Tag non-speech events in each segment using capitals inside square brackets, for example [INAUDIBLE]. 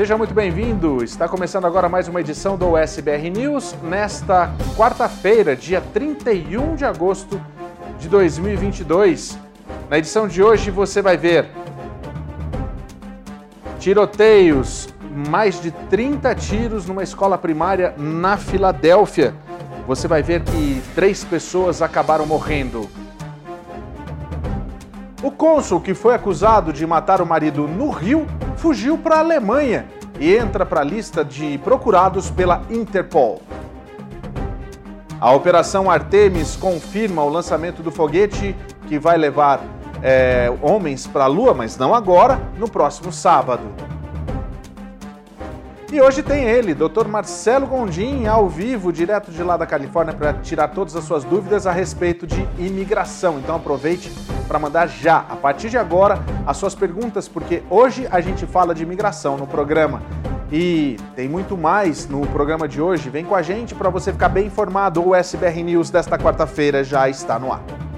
seja muito bem-vindo. Está começando agora mais uma edição do USBR News nesta quarta-feira, dia 31 de agosto de 2022. Na edição de hoje você vai ver tiroteios, mais de 30 tiros numa escola primária na Filadélfia. Você vai ver que três pessoas acabaram morrendo. O cônsul que foi acusado de matar o marido no Rio fugiu para a Alemanha e entra para a lista de procurados pela Interpol. A Operação Artemis confirma o lançamento do foguete que vai levar é, homens para a Lua, mas não agora, no próximo sábado. E hoje tem ele, Dr. Marcelo Gondim, ao vivo, direto de lá da Califórnia, para tirar todas as suas dúvidas a respeito de imigração. Então aproveite para mandar já, a partir de agora, as suas perguntas, porque hoje a gente fala de imigração no programa. E tem muito mais no programa de hoje. Vem com a gente para você ficar bem informado. O SBR News desta quarta-feira já está no ar.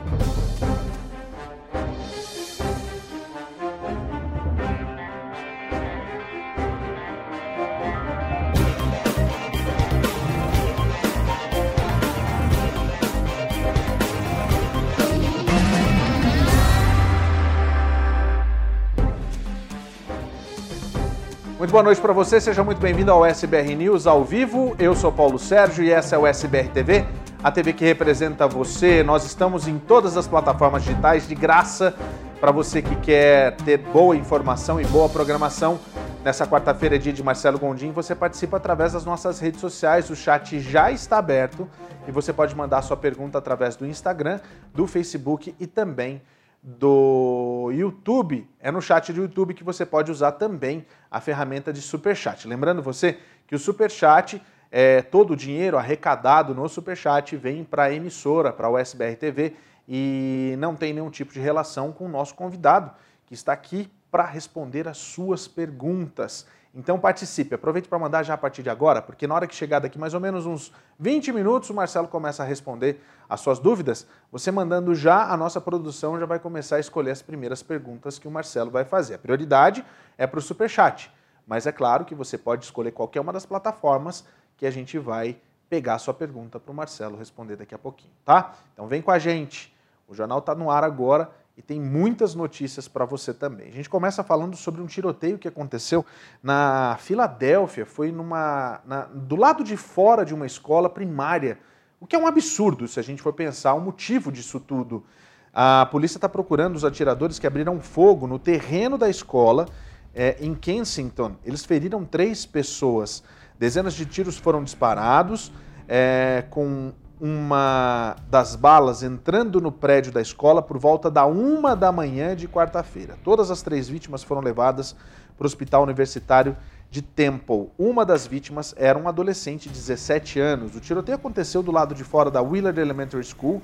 Boa noite para você, seja muito bem-vindo ao SBR News ao vivo. Eu sou Paulo Sérgio e essa é o SBR TV, a TV que representa você. Nós estamos em todas as plataformas digitais de graça para você que quer ter boa informação e boa programação. Nessa quarta-feira, dia de Marcelo Gondim, você participa através das nossas redes sociais. O chat já está aberto e você pode mandar sua pergunta através do Instagram, do Facebook e também do YouTube, é no chat do YouTube que você pode usar também a ferramenta de Superchat. Lembrando você que o Superchat, é, todo o dinheiro arrecadado no Superchat vem para a emissora, para o SBR TV e não tem nenhum tipo de relação com o nosso convidado, que está aqui para responder as suas perguntas. Então participe, aproveite para mandar já a partir de agora, porque na hora que chegar daqui mais ou menos uns 20 minutos, o Marcelo começa a responder as suas dúvidas. Você mandando já, a nossa produção já vai começar a escolher as primeiras perguntas que o Marcelo vai fazer. A prioridade é para o Superchat, mas é claro que você pode escolher qualquer uma das plataformas que a gente vai pegar a sua pergunta para o Marcelo responder daqui a pouquinho, tá? Então vem com a gente. O jornal está no ar agora e tem muitas notícias para você também. A gente começa falando sobre um tiroteio que aconteceu na Filadélfia, foi numa, na, do lado de fora de uma escola primária, o que é um absurdo se a gente for pensar o motivo disso tudo. A polícia está procurando os atiradores que abriram fogo no terreno da escola é, em Kensington. Eles feriram três pessoas. Dezenas de tiros foram disparados, é, com uma das balas entrando no prédio da escola por volta da uma da manhã de quarta-feira. Todas as três vítimas foram levadas para o hospital universitário de Temple. Uma das vítimas era um adolescente de 17 anos. O tiroteio aconteceu do lado de fora da Willard Elementary School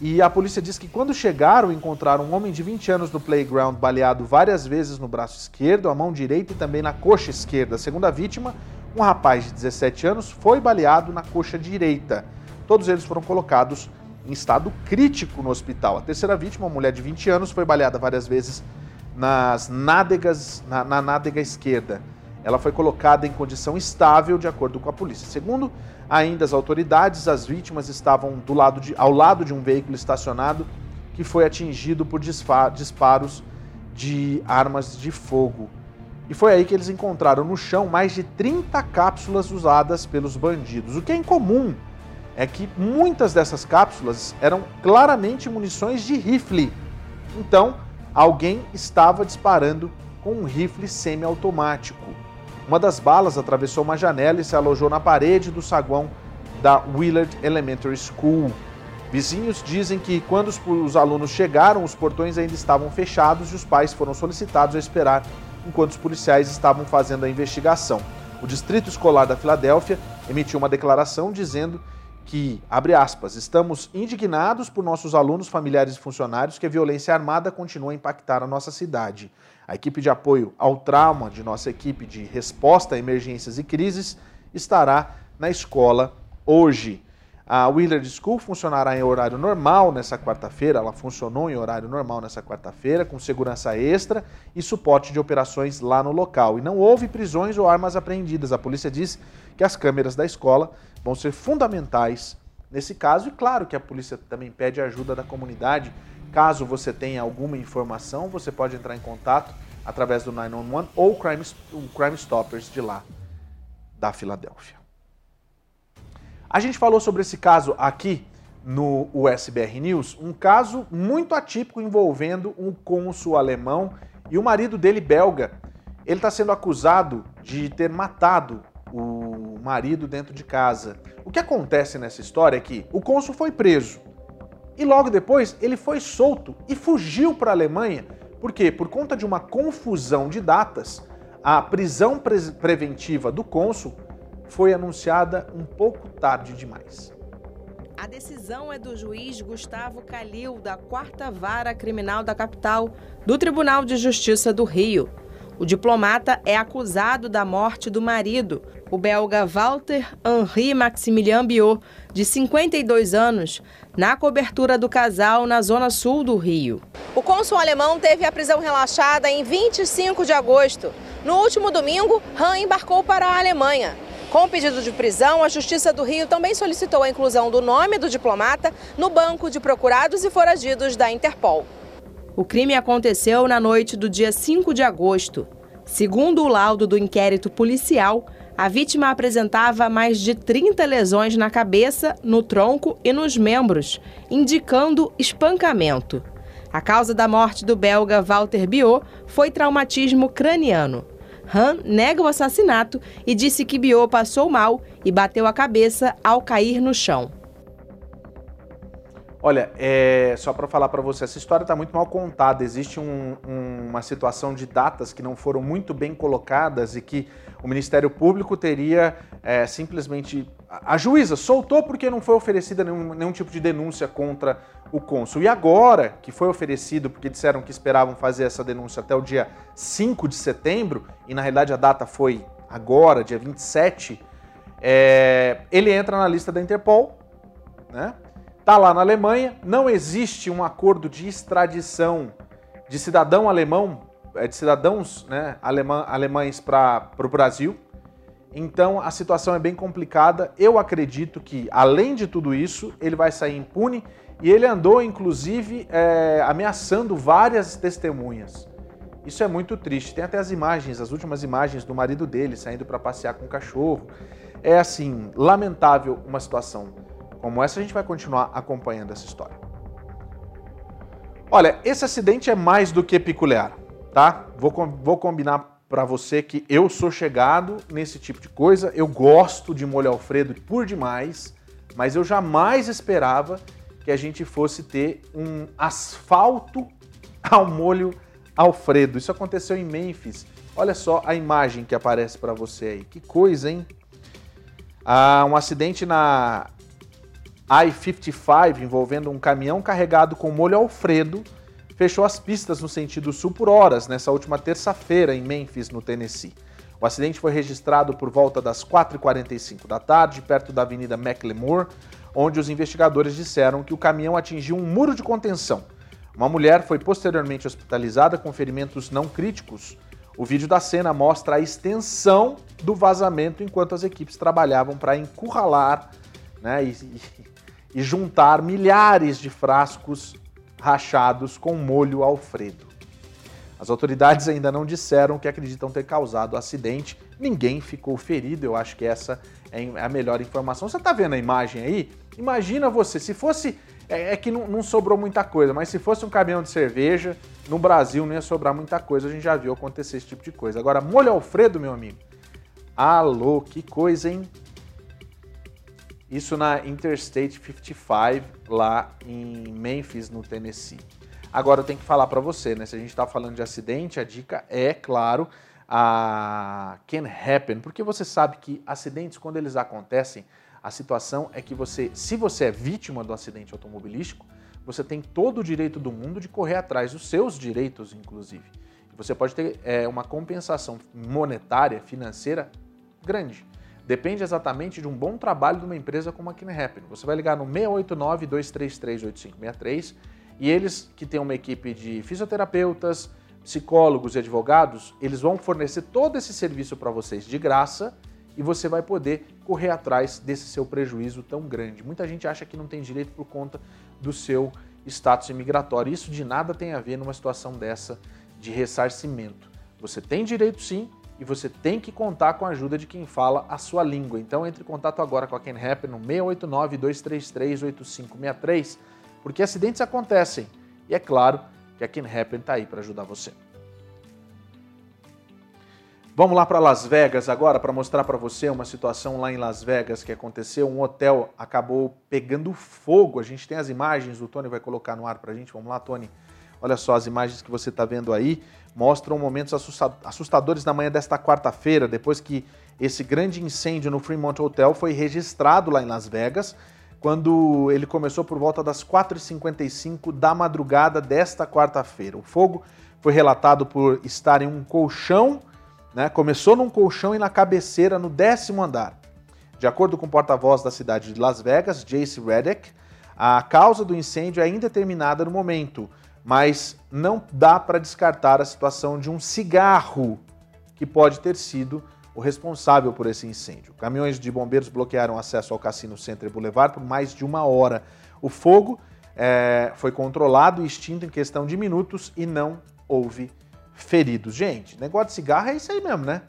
e a polícia diz que quando chegaram encontraram um homem de 20 anos no playground baleado várias vezes no braço esquerdo, a mão direita e também na coxa esquerda. Segundo a vítima, um rapaz de 17 anos foi baleado na coxa direita. Todos eles foram colocados em estado crítico no hospital. A terceira vítima, uma mulher de 20 anos, foi baleada várias vezes nas nádegas, na, na nádega esquerda. Ela foi colocada em condição estável, de acordo com a polícia. Segundo ainda as autoridades, as vítimas estavam do lado de, ao lado de um veículo estacionado que foi atingido por disparos de armas de fogo. E foi aí que eles encontraram no chão mais de 30 cápsulas usadas pelos bandidos, o que é incomum é que muitas dessas cápsulas eram claramente munições de rifle. Então, alguém estava disparando com um rifle semiautomático. Uma das balas atravessou uma janela e se alojou na parede do saguão da Willard Elementary School. Vizinhos dizem que quando os, alunos chegaram, os portões ainda estavam fechados e os pais foram solicitados a esperar enquanto os policiais estavam fazendo a investigação. O Distrito Escolar da Filadélfia emitiu uma declaração dizendo que, abre aspas, estamos indignados por nossos alunos, familiares e funcionários que a violência armada continua a impactar a nossa cidade. A equipe de apoio ao trauma de nossa equipe de resposta a emergências e crises estará na escola hoje. A Willard School funcionará em horário normal nessa quarta-feira, ela funcionou em horário normal nessa quarta-feira, com segurança extra e suporte de operações lá no local. E não houve prisões ou armas apreendidas. A polícia diz que as câmeras da escola vão ser fundamentais nesse caso. E claro que a polícia também pede ajuda da comunidade Caso você tenha alguma informação, você pode entrar em contato através do 911 ou o Crime, o Crime Stoppers de lá, da Filadélfia. A gente falou sobre esse caso aqui no USBR News, um caso muito atípico envolvendo um cônsul alemão e o marido dele belga. Ele está sendo acusado de ter matado o marido dentro de casa. O que acontece nessa história é que o cônsul foi preso. E logo depois ele foi solto e fugiu para a Alemanha. Por quê? Por conta de uma confusão de datas, a prisão pre preventiva do cônsul foi anunciada um pouco tarde demais. A decisão é do juiz Gustavo Calil, da Quarta Vara Criminal da capital, do Tribunal de Justiça do Rio. O diplomata é acusado da morte do marido, o belga Walter Henri Maximilien Biot, de 52 anos, na cobertura do casal na zona sul do Rio. O cônsul alemão teve a prisão relaxada em 25 de agosto. No último domingo, Han embarcou para a Alemanha. Com o pedido de prisão, a Justiça do Rio também solicitou a inclusão do nome do diplomata no banco de procurados e foragidos da Interpol. O crime aconteceu na noite do dia 5 de agosto. Segundo o laudo do inquérito policial, a vítima apresentava mais de 30 lesões na cabeça, no tronco e nos membros, indicando espancamento. A causa da morte do belga Walter Biot foi traumatismo craniano. Han nega o assassinato e disse que Biot passou mal e bateu a cabeça ao cair no chão. Olha, é, só para falar para você, essa história está muito mal contada. Existe um, um, uma situação de datas que não foram muito bem colocadas e que o Ministério Público teria é, simplesmente. A juíza soltou porque não foi oferecida nenhum, nenhum tipo de denúncia contra o cônsul. E agora que foi oferecido, porque disseram que esperavam fazer essa denúncia até o dia 5 de setembro, e na realidade a data foi agora, dia 27, é, ele entra na lista da Interpol, né? Está lá na Alemanha, não existe um acordo de extradição de cidadão alemão, é, de cidadãos né, alemã, alemães para o Brasil. Então a situação é bem complicada. Eu acredito que, além de tudo isso, ele vai sair impune e ele andou, inclusive, é, ameaçando várias testemunhas. Isso é muito triste. Tem até as imagens, as últimas imagens do marido dele saindo para passear com o cachorro. É assim, lamentável uma situação como essa, a gente vai continuar acompanhando essa história. Olha, esse acidente é mais do que peculiar, tá? Vou, vou combinar para você que eu sou chegado nesse tipo de coisa, eu gosto de molho alfredo por demais, mas eu jamais esperava que a gente fosse ter um asfalto [LAUGHS] ao molho alfredo. Isso aconteceu em Memphis. Olha só a imagem que aparece para você aí. Que coisa, hein? Ah, um acidente na I-55 envolvendo um caminhão carregado com molho alfredo fechou as pistas no sentido sul por horas nessa última terça-feira em Memphis, no Tennessee. O acidente foi registrado por volta das 4h45 da tarde, perto da Avenida McLemore, onde os investigadores disseram que o caminhão atingiu um muro de contenção. Uma mulher foi posteriormente hospitalizada com ferimentos não críticos. O vídeo da cena mostra a extensão do vazamento enquanto as equipes trabalhavam para encurralar né, e, e juntar milhares de frascos rachados com molho alfredo. As autoridades ainda não disseram que acreditam ter causado o acidente, ninguém ficou ferido, eu acho que essa é a melhor informação. Você está vendo a imagem aí? Imagina você, se fosse. É, é que não, não, sobrou muita coisa, mas se fosse um caminhão de cerveja, no Brasil não ia sobrar muita coisa, a gente já viu acontecer esse tipo de coisa. Agora, molho Alfredo, meu amigo. Alô, que coisa, hein? Isso na Interstate 55, lá em Memphis, no Tennessee. Agora eu tenho que falar para você, né? Se a gente está falando de acidente, a dica é, claro, a can happen, porque você sabe que acidentes, quando eles acontecem, a situação é que você, se você é vítima do acidente automobilístico, você tem todo o direito do mundo de correr atrás dos seus direitos, inclusive. Você pode ter é, uma compensação monetária, financeira grande. Depende exatamente de um bom trabalho de uma empresa como a Happen. Você vai ligar no 689-233-8563 e eles, que têm uma equipe de fisioterapeutas, psicólogos e advogados, eles vão fornecer todo esse serviço para vocês de graça e você vai poder correr atrás desse seu prejuízo tão grande. Muita gente acha que não tem direito por conta do seu status imigratório. Isso de nada tem a ver numa situação dessa de ressarcimento. Você tem direito sim e você tem que contar com a ajuda de quem fala a sua língua. Então entre em contato agora com a Ken Happen no 689-233-8563, porque acidentes acontecem. E é claro que a Ken Happen está aí para ajudar você. Vamos lá para Las Vegas agora para mostrar para você uma situação lá em Las Vegas que aconteceu. Um hotel acabou pegando fogo. A gente tem as imagens, o Tony vai colocar no ar para a gente. Vamos lá, Tony. Olha só as imagens que você está vendo aí. Mostram momentos assustadores na manhã desta quarta-feira, depois que esse grande incêndio no Fremont Hotel foi registrado lá em Las Vegas, quando ele começou por volta das 4h55 da madrugada desta quarta-feira. O fogo foi relatado por estar em um colchão né? Começou num colchão e na cabeceira no décimo andar. De acordo com o porta-voz da cidade de Las Vegas, Jace Reddick, a causa do incêndio é indeterminada no momento, mas não dá para descartar a situação de um cigarro que pode ter sido o responsável por esse incêndio. Caminhões de bombeiros bloquearam acesso ao Cassino Center Boulevard por mais de uma hora. O fogo é, foi controlado e extinto em questão de minutos e não houve feridos. Gente, negócio de cigarro é isso aí mesmo, né?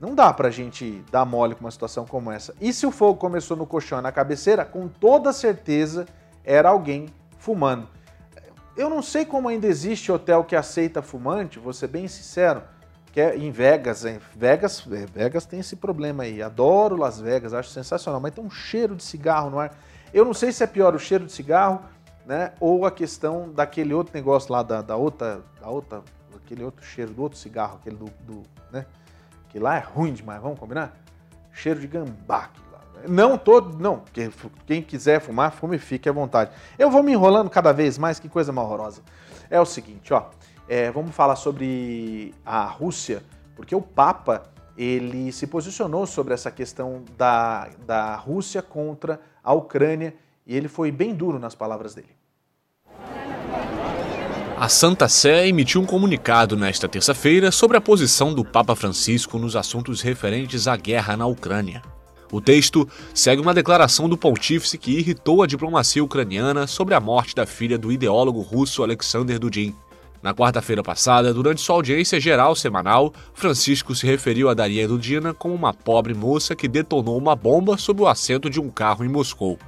Não dá pra gente dar mole com uma situação como essa. E se o fogo começou no colchão na cabeceira, com toda certeza era alguém fumando. Eu não sei como ainda existe hotel que aceita fumante, vou ser bem sincero. Que é em Vegas, em Vegas, é, Vegas tem esse problema aí. Adoro Las Vegas, acho sensacional, mas tem um cheiro de cigarro no ar. Eu não sei se é pior o cheiro de cigarro, né, ou a questão daquele outro negócio lá da, da outra, da outra aquele outro cheiro do outro cigarro, aquele do, do né? Que lá é ruim demais, vamos combinar? Cheiro de gambá. Não todo, não, quem quiser fumar, fume fique à vontade. Eu vou me enrolando cada vez mais, que coisa horrorosa. É o seguinte, ó, é, vamos falar sobre a Rússia, porque o Papa ele se posicionou sobre essa questão da, da Rússia contra a Ucrânia e ele foi bem duro nas palavras dele. A Santa Sé emitiu um comunicado nesta terça-feira sobre a posição do Papa Francisco nos assuntos referentes à guerra na Ucrânia. O texto segue uma declaração do pontífice que irritou a diplomacia ucraniana sobre a morte da filha do ideólogo russo Alexander Dudin. Na quarta-feira passada, durante sua audiência geral semanal, Francisco se referiu a Daria Dudina como uma pobre moça que detonou uma bomba sob o assento de um carro em Moscou.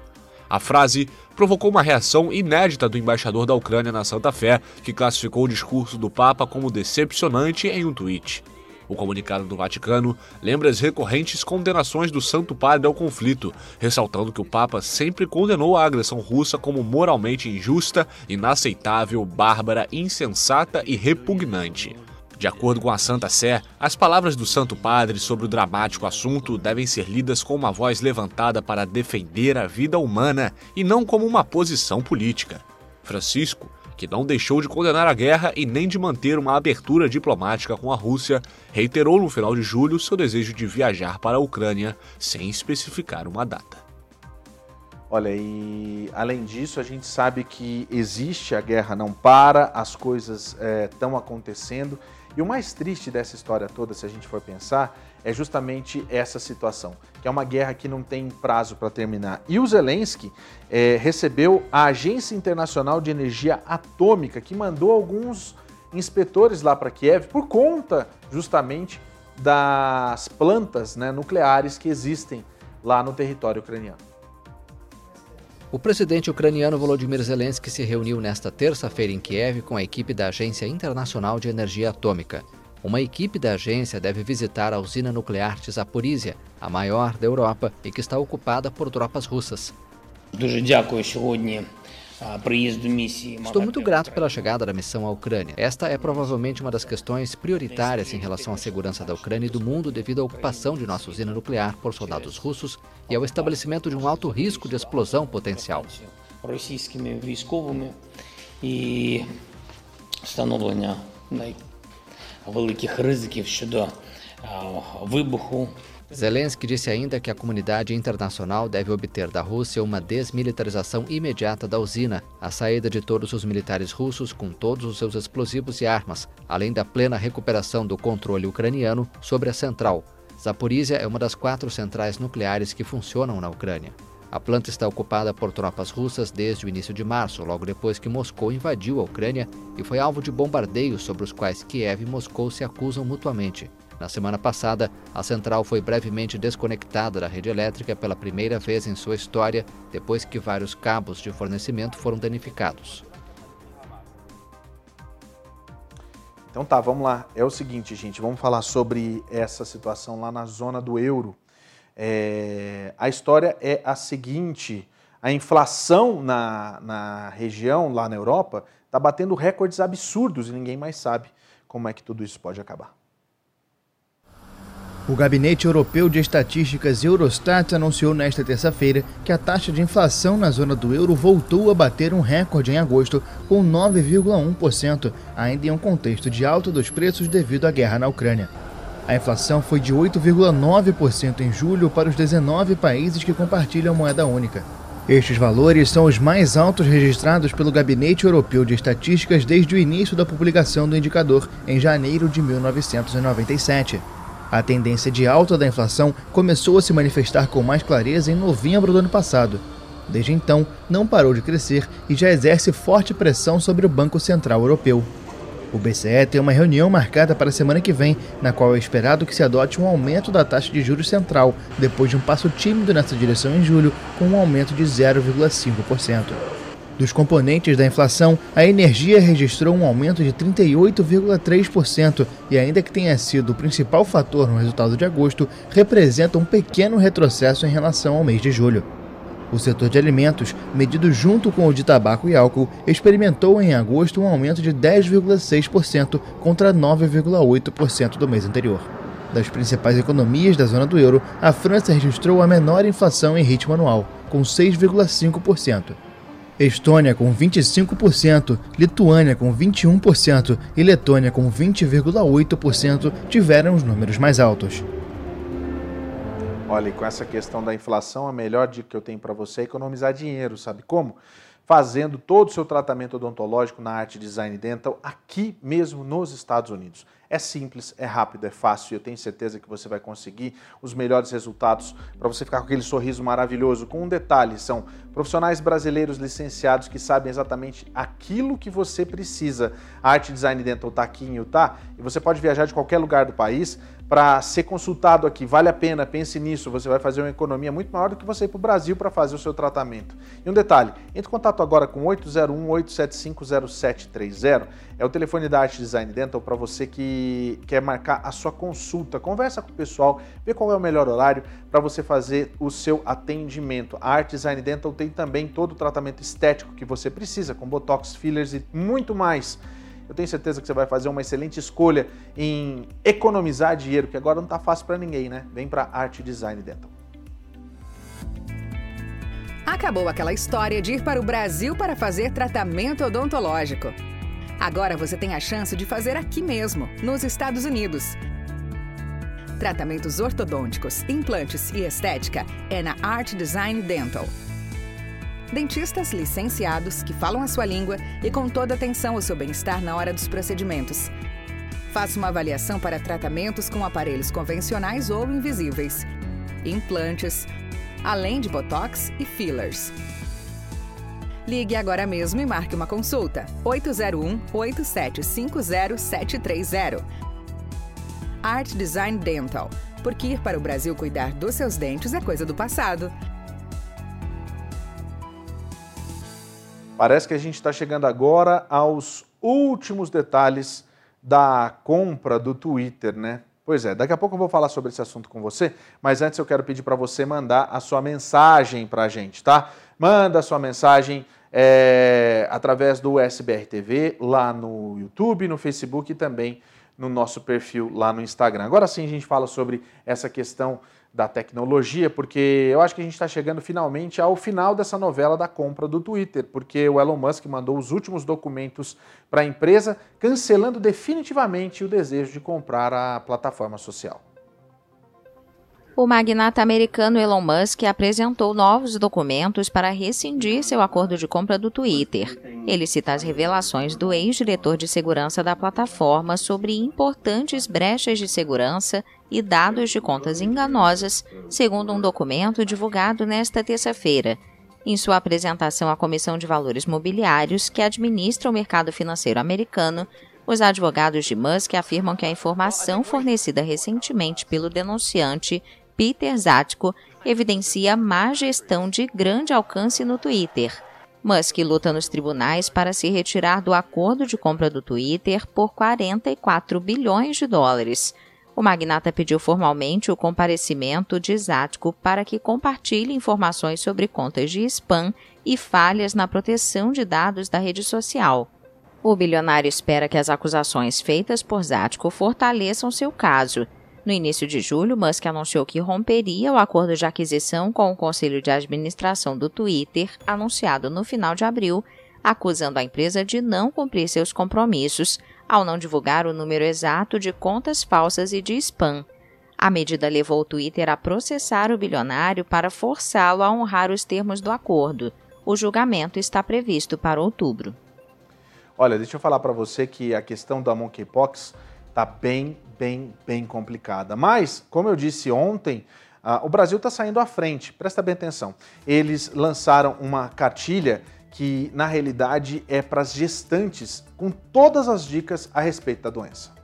A frase provocou uma reação inédita do embaixador da Ucrânia na Santa Fé, que classificou o discurso do Papa como decepcionante em um tweet. O comunicado do Vaticano lembra as recorrentes condenações do Santo Padre ao conflito, ressaltando que o Papa sempre condenou a agressão russa como moralmente injusta, inaceitável, bárbara, insensata e repugnante. De acordo com a Santa Sé, as palavras do Santo Padre sobre o dramático assunto devem ser lidas com uma voz levantada para defender a vida humana e não como uma posição política. Francisco, que não deixou de condenar a guerra e nem de manter uma abertura diplomática com a Rússia, reiterou no final de julho seu desejo de viajar para a Ucrânia sem especificar uma data. Olha, e além disso, a gente sabe que existe, a guerra não para, as coisas estão é, acontecendo e o mais triste dessa história toda, se a gente for pensar, é justamente essa situação, que é uma guerra que não tem prazo para terminar. E o Zelensky é, recebeu a Agência Internacional de Energia Atômica, que mandou alguns inspetores lá para Kiev por conta justamente das plantas né, nucleares que existem lá no território ucraniano. O presidente ucraniano Volodymyr Zelensky se reuniu nesta terça-feira em Kiev com a equipe da Agência Internacional de Energia Atômica. Uma equipe da agência deve visitar a usina nuclear de Zaporizhia, a maior da Europa e que está ocupada por tropas russas. Estou muito grato pela chegada da missão à Ucrânia. Esta é provavelmente uma das questões prioritárias em relação à segurança da Ucrânia e do mundo devido à ocupação de nossa usina nuclear por soldados russos e ao estabelecimento de um alto risco de explosão potencial. і встановлення великих ризиків щодо вибуху Zelensky disse ainda que a comunidade internacional deve obter da Rússia uma desmilitarização imediata da usina, a saída de todos os militares russos com todos os seus explosivos e armas, além da plena recuperação do controle ucraniano sobre a central. Zaporizhia é uma das quatro centrais nucleares que funcionam na Ucrânia. A planta está ocupada por tropas russas desde o início de março, logo depois que Moscou invadiu a Ucrânia e foi alvo de bombardeios sobre os quais Kiev e Moscou se acusam mutuamente. Na semana passada, a central foi brevemente desconectada da rede elétrica pela primeira vez em sua história, depois que vários cabos de fornecimento foram danificados. Então tá, vamos lá. É o seguinte, gente, vamos falar sobre essa situação lá na zona do euro. É... A história é a seguinte: a inflação na, na região, lá na Europa, está batendo recordes absurdos e ninguém mais sabe como é que tudo isso pode acabar. O Gabinete Europeu de Estatísticas Eurostat anunciou nesta terça-feira que a taxa de inflação na zona do euro voltou a bater um recorde em agosto, com 9,1%, ainda em um contexto de alta dos preços devido à guerra na Ucrânia. A inflação foi de 8,9% em julho para os 19 países que compartilham moeda única. Estes valores são os mais altos registrados pelo Gabinete Europeu de Estatísticas desde o início da publicação do indicador, em janeiro de 1997. A tendência de alta da inflação começou a se manifestar com mais clareza em novembro do ano passado. Desde então, não parou de crescer e já exerce forte pressão sobre o Banco Central Europeu. O BCE tem uma reunião marcada para a semana que vem, na qual é esperado que se adote um aumento da taxa de juros central, depois de um passo tímido nessa direção em julho, com um aumento de 0,5%. Dos componentes da inflação, a energia registrou um aumento de 38,3% e, ainda que tenha sido o principal fator no resultado de agosto, representa um pequeno retrocesso em relação ao mês de julho. O setor de alimentos, medido junto com o de tabaco e álcool, experimentou em agosto um aumento de 10,6% contra 9,8% do mês anterior. Das principais economias da zona do euro, a França registrou a menor inflação em ritmo anual, com 6,5%. Estônia com 25%, Lituânia com 21% e Letônia com 20,8% tiveram os números mais altos. Olha, e com essa questão da inflação, a melhor dica que eu tenho para você é economizar dinheiro, sabe como? Fazendo todo o seu tratamento odontológico na Arte Design Dental aqui mesmo nos Estados Unidos. É simples, é rápido, é fácil e eu tenho certeza que você vai conseguir os melhores resultados para você ficar com aquele sorriso maravilhoso. Com um detalhe, são profissionais brasileiros licenciados que sabem exatamente aquilo que você precisa. A Arte Design Dental está aqui em Utah e você pode viajar de qualquer lugar do país para ser consultado aqui. Vale a pena, pense nisso. Você vai fazer uma economia muito maior do que você ir para o Brasil para fazer o seu tratamento. E um detalhe: entre em contato agora com 801-875-0730. É o telefone da Arte Design Dental para você que quer marcar a sua consulta. Conversa com o pessoal, vê qual é o melhor horário para você fazer o seu atendimento. A Arte Design Dental tem também todo o tratamento estético que você precisa, com botox, fillers e muito mais. Eu tenho certeza que você vai fazer uma excelente escolha em economizar dinheiro, que agora não está fácil para ninguém, né? Vem para Arte Design Dental. Acabou aquela história de ir para o Brasil para fazer tratamento odontológico. Agora você tem a chance de fazer aqui mesmo, nos Estados Unidos. Tratamentos ortodônticos, implantes e estética é na Art Design Dental dentistas licenciados que falam a sua língua e com toda atenção ao seu bem-estar na hora dos procedimentos. Faça uma avaliação para tratamentos com aparelhos convencionais ou invisíveis, implantes, além de botox e fillers. Ligue agora mesmo e marque uma consulta. 801 8750 730. Art Design Dental Porque ir para o Brasil cuidar dos seus dentes é coisa do passado. Parece que a gente está chegando agora aos últimos detalhes da compra do Twitter, né? Pois é, daqui a pouco eu vou falar sobre esse assunto com você, mas antes eu quero pedir para você mandar a sua mensagem para a gente, tá? Manda a sua mensagem é, através do SBR TV, lá no YouTube, no Facebook e também no nosso perfil lá no Instagram. Agora sim a gente fala sobre essa questão da tecnologia, porque eu acho que a gente está chegando finalmente ao final dessa novela da compra do Twitter, porque o Elon Musk mandou os últimos documentos para a empresa, cancelando definitivamente o desejo de comprar a plataforma social. O magnata americano Elon Musk apresentou novos documentos para rescindir seu acordo de compra do Twitter. Ele cita as revelações do ex-diretor de segurança da plataforma sobre importantes brechas de segurança e dados de contas enganosas, segundo um documento divulgado nesta terça-feira. Em sua apresentação à Comissão de Valores Mobiliários, que administra o mercado financeiro americano, os advogados de Musk afirmam que a informação fornecida recentemente pelo denunciante Peter Zatko evidencia má gestão de grande alcance no Twitter. Musk luta nos tribunais para se retirar do acordo de compra do Twitter por 44 bilhões de dólares. O magnata pediu formalmente o comparecimento de Zatko para que compartilhe informações sobre contas de spam e falhas na proteção de dados da rede social. O bilionário espera que as acusações feitas por Zatko fortaleçam seu caso no início de julho, Musk anunciou que romperia o acordo de aquisição com o conselho de administração do Twitter, anunciado no final de abril, acusando a empresa de não cumprir seus compromissos ao não divulgar o número exato de contas falsas e de spam. A medida levou o Twitter a processar o bilionário para forçá-lo a honrar os termos do acordo. O julgamento está previsto para outubro. Olha, deixa eu falar para você que a questão da monkeypox está bem, bem, bem complicada. Mas, como eu disse ontem, uh, o Brasil está saindo à frente. Presta bem atenção. Eles lançaram uma cartilha que, na realidade, é para as gestantes, com todas as dicas a respeito da doença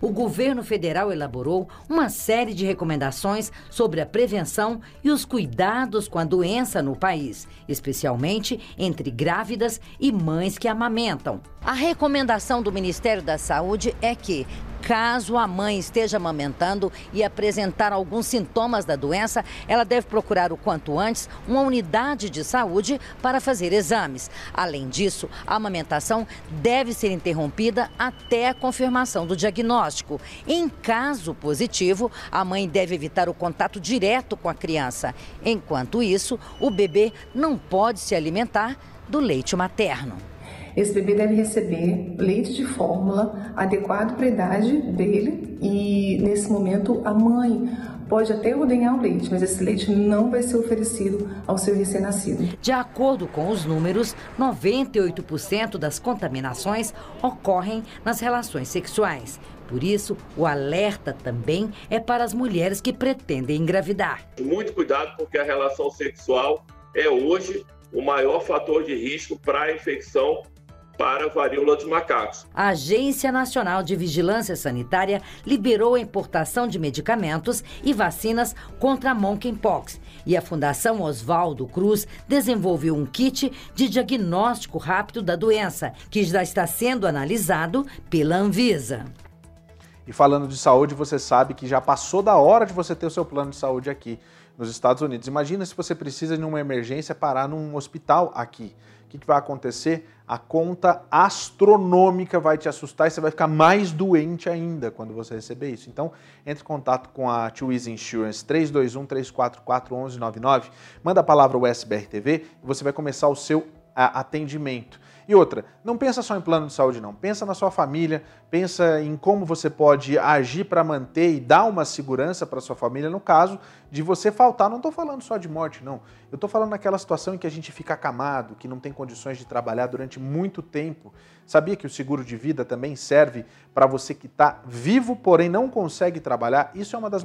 o governo federal elaborou uma série de recomendações sobre a prevenção e os cuidados com a doença no país, especialmente entre grávidas e mães que amamentam. A recomendação do Ministério da Saúde é que Caso a mãe esteja amamentando e apresentar alguns sintomas da doença, ela deve procurar o quanto antes uma unidade de saúde para fazer exames. Além disso, a amamentação deve ser interrompida até a confirmação do diagnóstico. Em caso positivo, a mãe deve evitar o contato direto com a criança. Enquanto isso, o bebê não pode se alimentar do leite materno. Esse bebê deve receber leite de fórmula adequado para a idade dele e nesse momento a mãe pode até ordenhar o leite, mas esse leite não vai ser oferecido ao seu recém-nascido. De acordo com os números, 98% das contaminações ocorrem nas relações sexuais. Por isso, o alerta também é para as mulheres que pretendem engravidar. Muito cuidado, porque a relação sexual é hoje o maior fator de risco para a infecção para a varíola dos macacos. A Agência Nacional de Vigilância Sanitária liberou a importação de medicamentos e vacinas contra a monkeypox. E a Fundação Oswaldo Cruz desenvolveu um kit de diagnóstico rápido da doença, que já está sendo analisado pela Anvisa. E falando de saúde, você sabe que já passou da hora de você ter o seu plano de saúde aqui nos Estados Unidos. Imagina se você precisa de uma emergência parar num hospital aqui que, que vai acontecer? A conta astronômica vai te assustar e você vai ficar mais doente ainda quando você receber isso. Então, entre em contato com a Twizy Insurance 321-344-1199, manda a palavra USBR TV e você vai começar o seu atendimento. E outra, não pensa só em plano de saúde não, pensa na sua família, pensa em como você pode agir para manter e dar uma segurança para sua família no caso de você faltar. Não estou falando só de morte, não. Eu estou falando naquela situação em que a gente fica acamado, que não tem condições de trabalhar durante muito tempo. Sabia que o seguro de vida também serve para você que está vivo, porém não consegue trabalhar? Isso é uma das,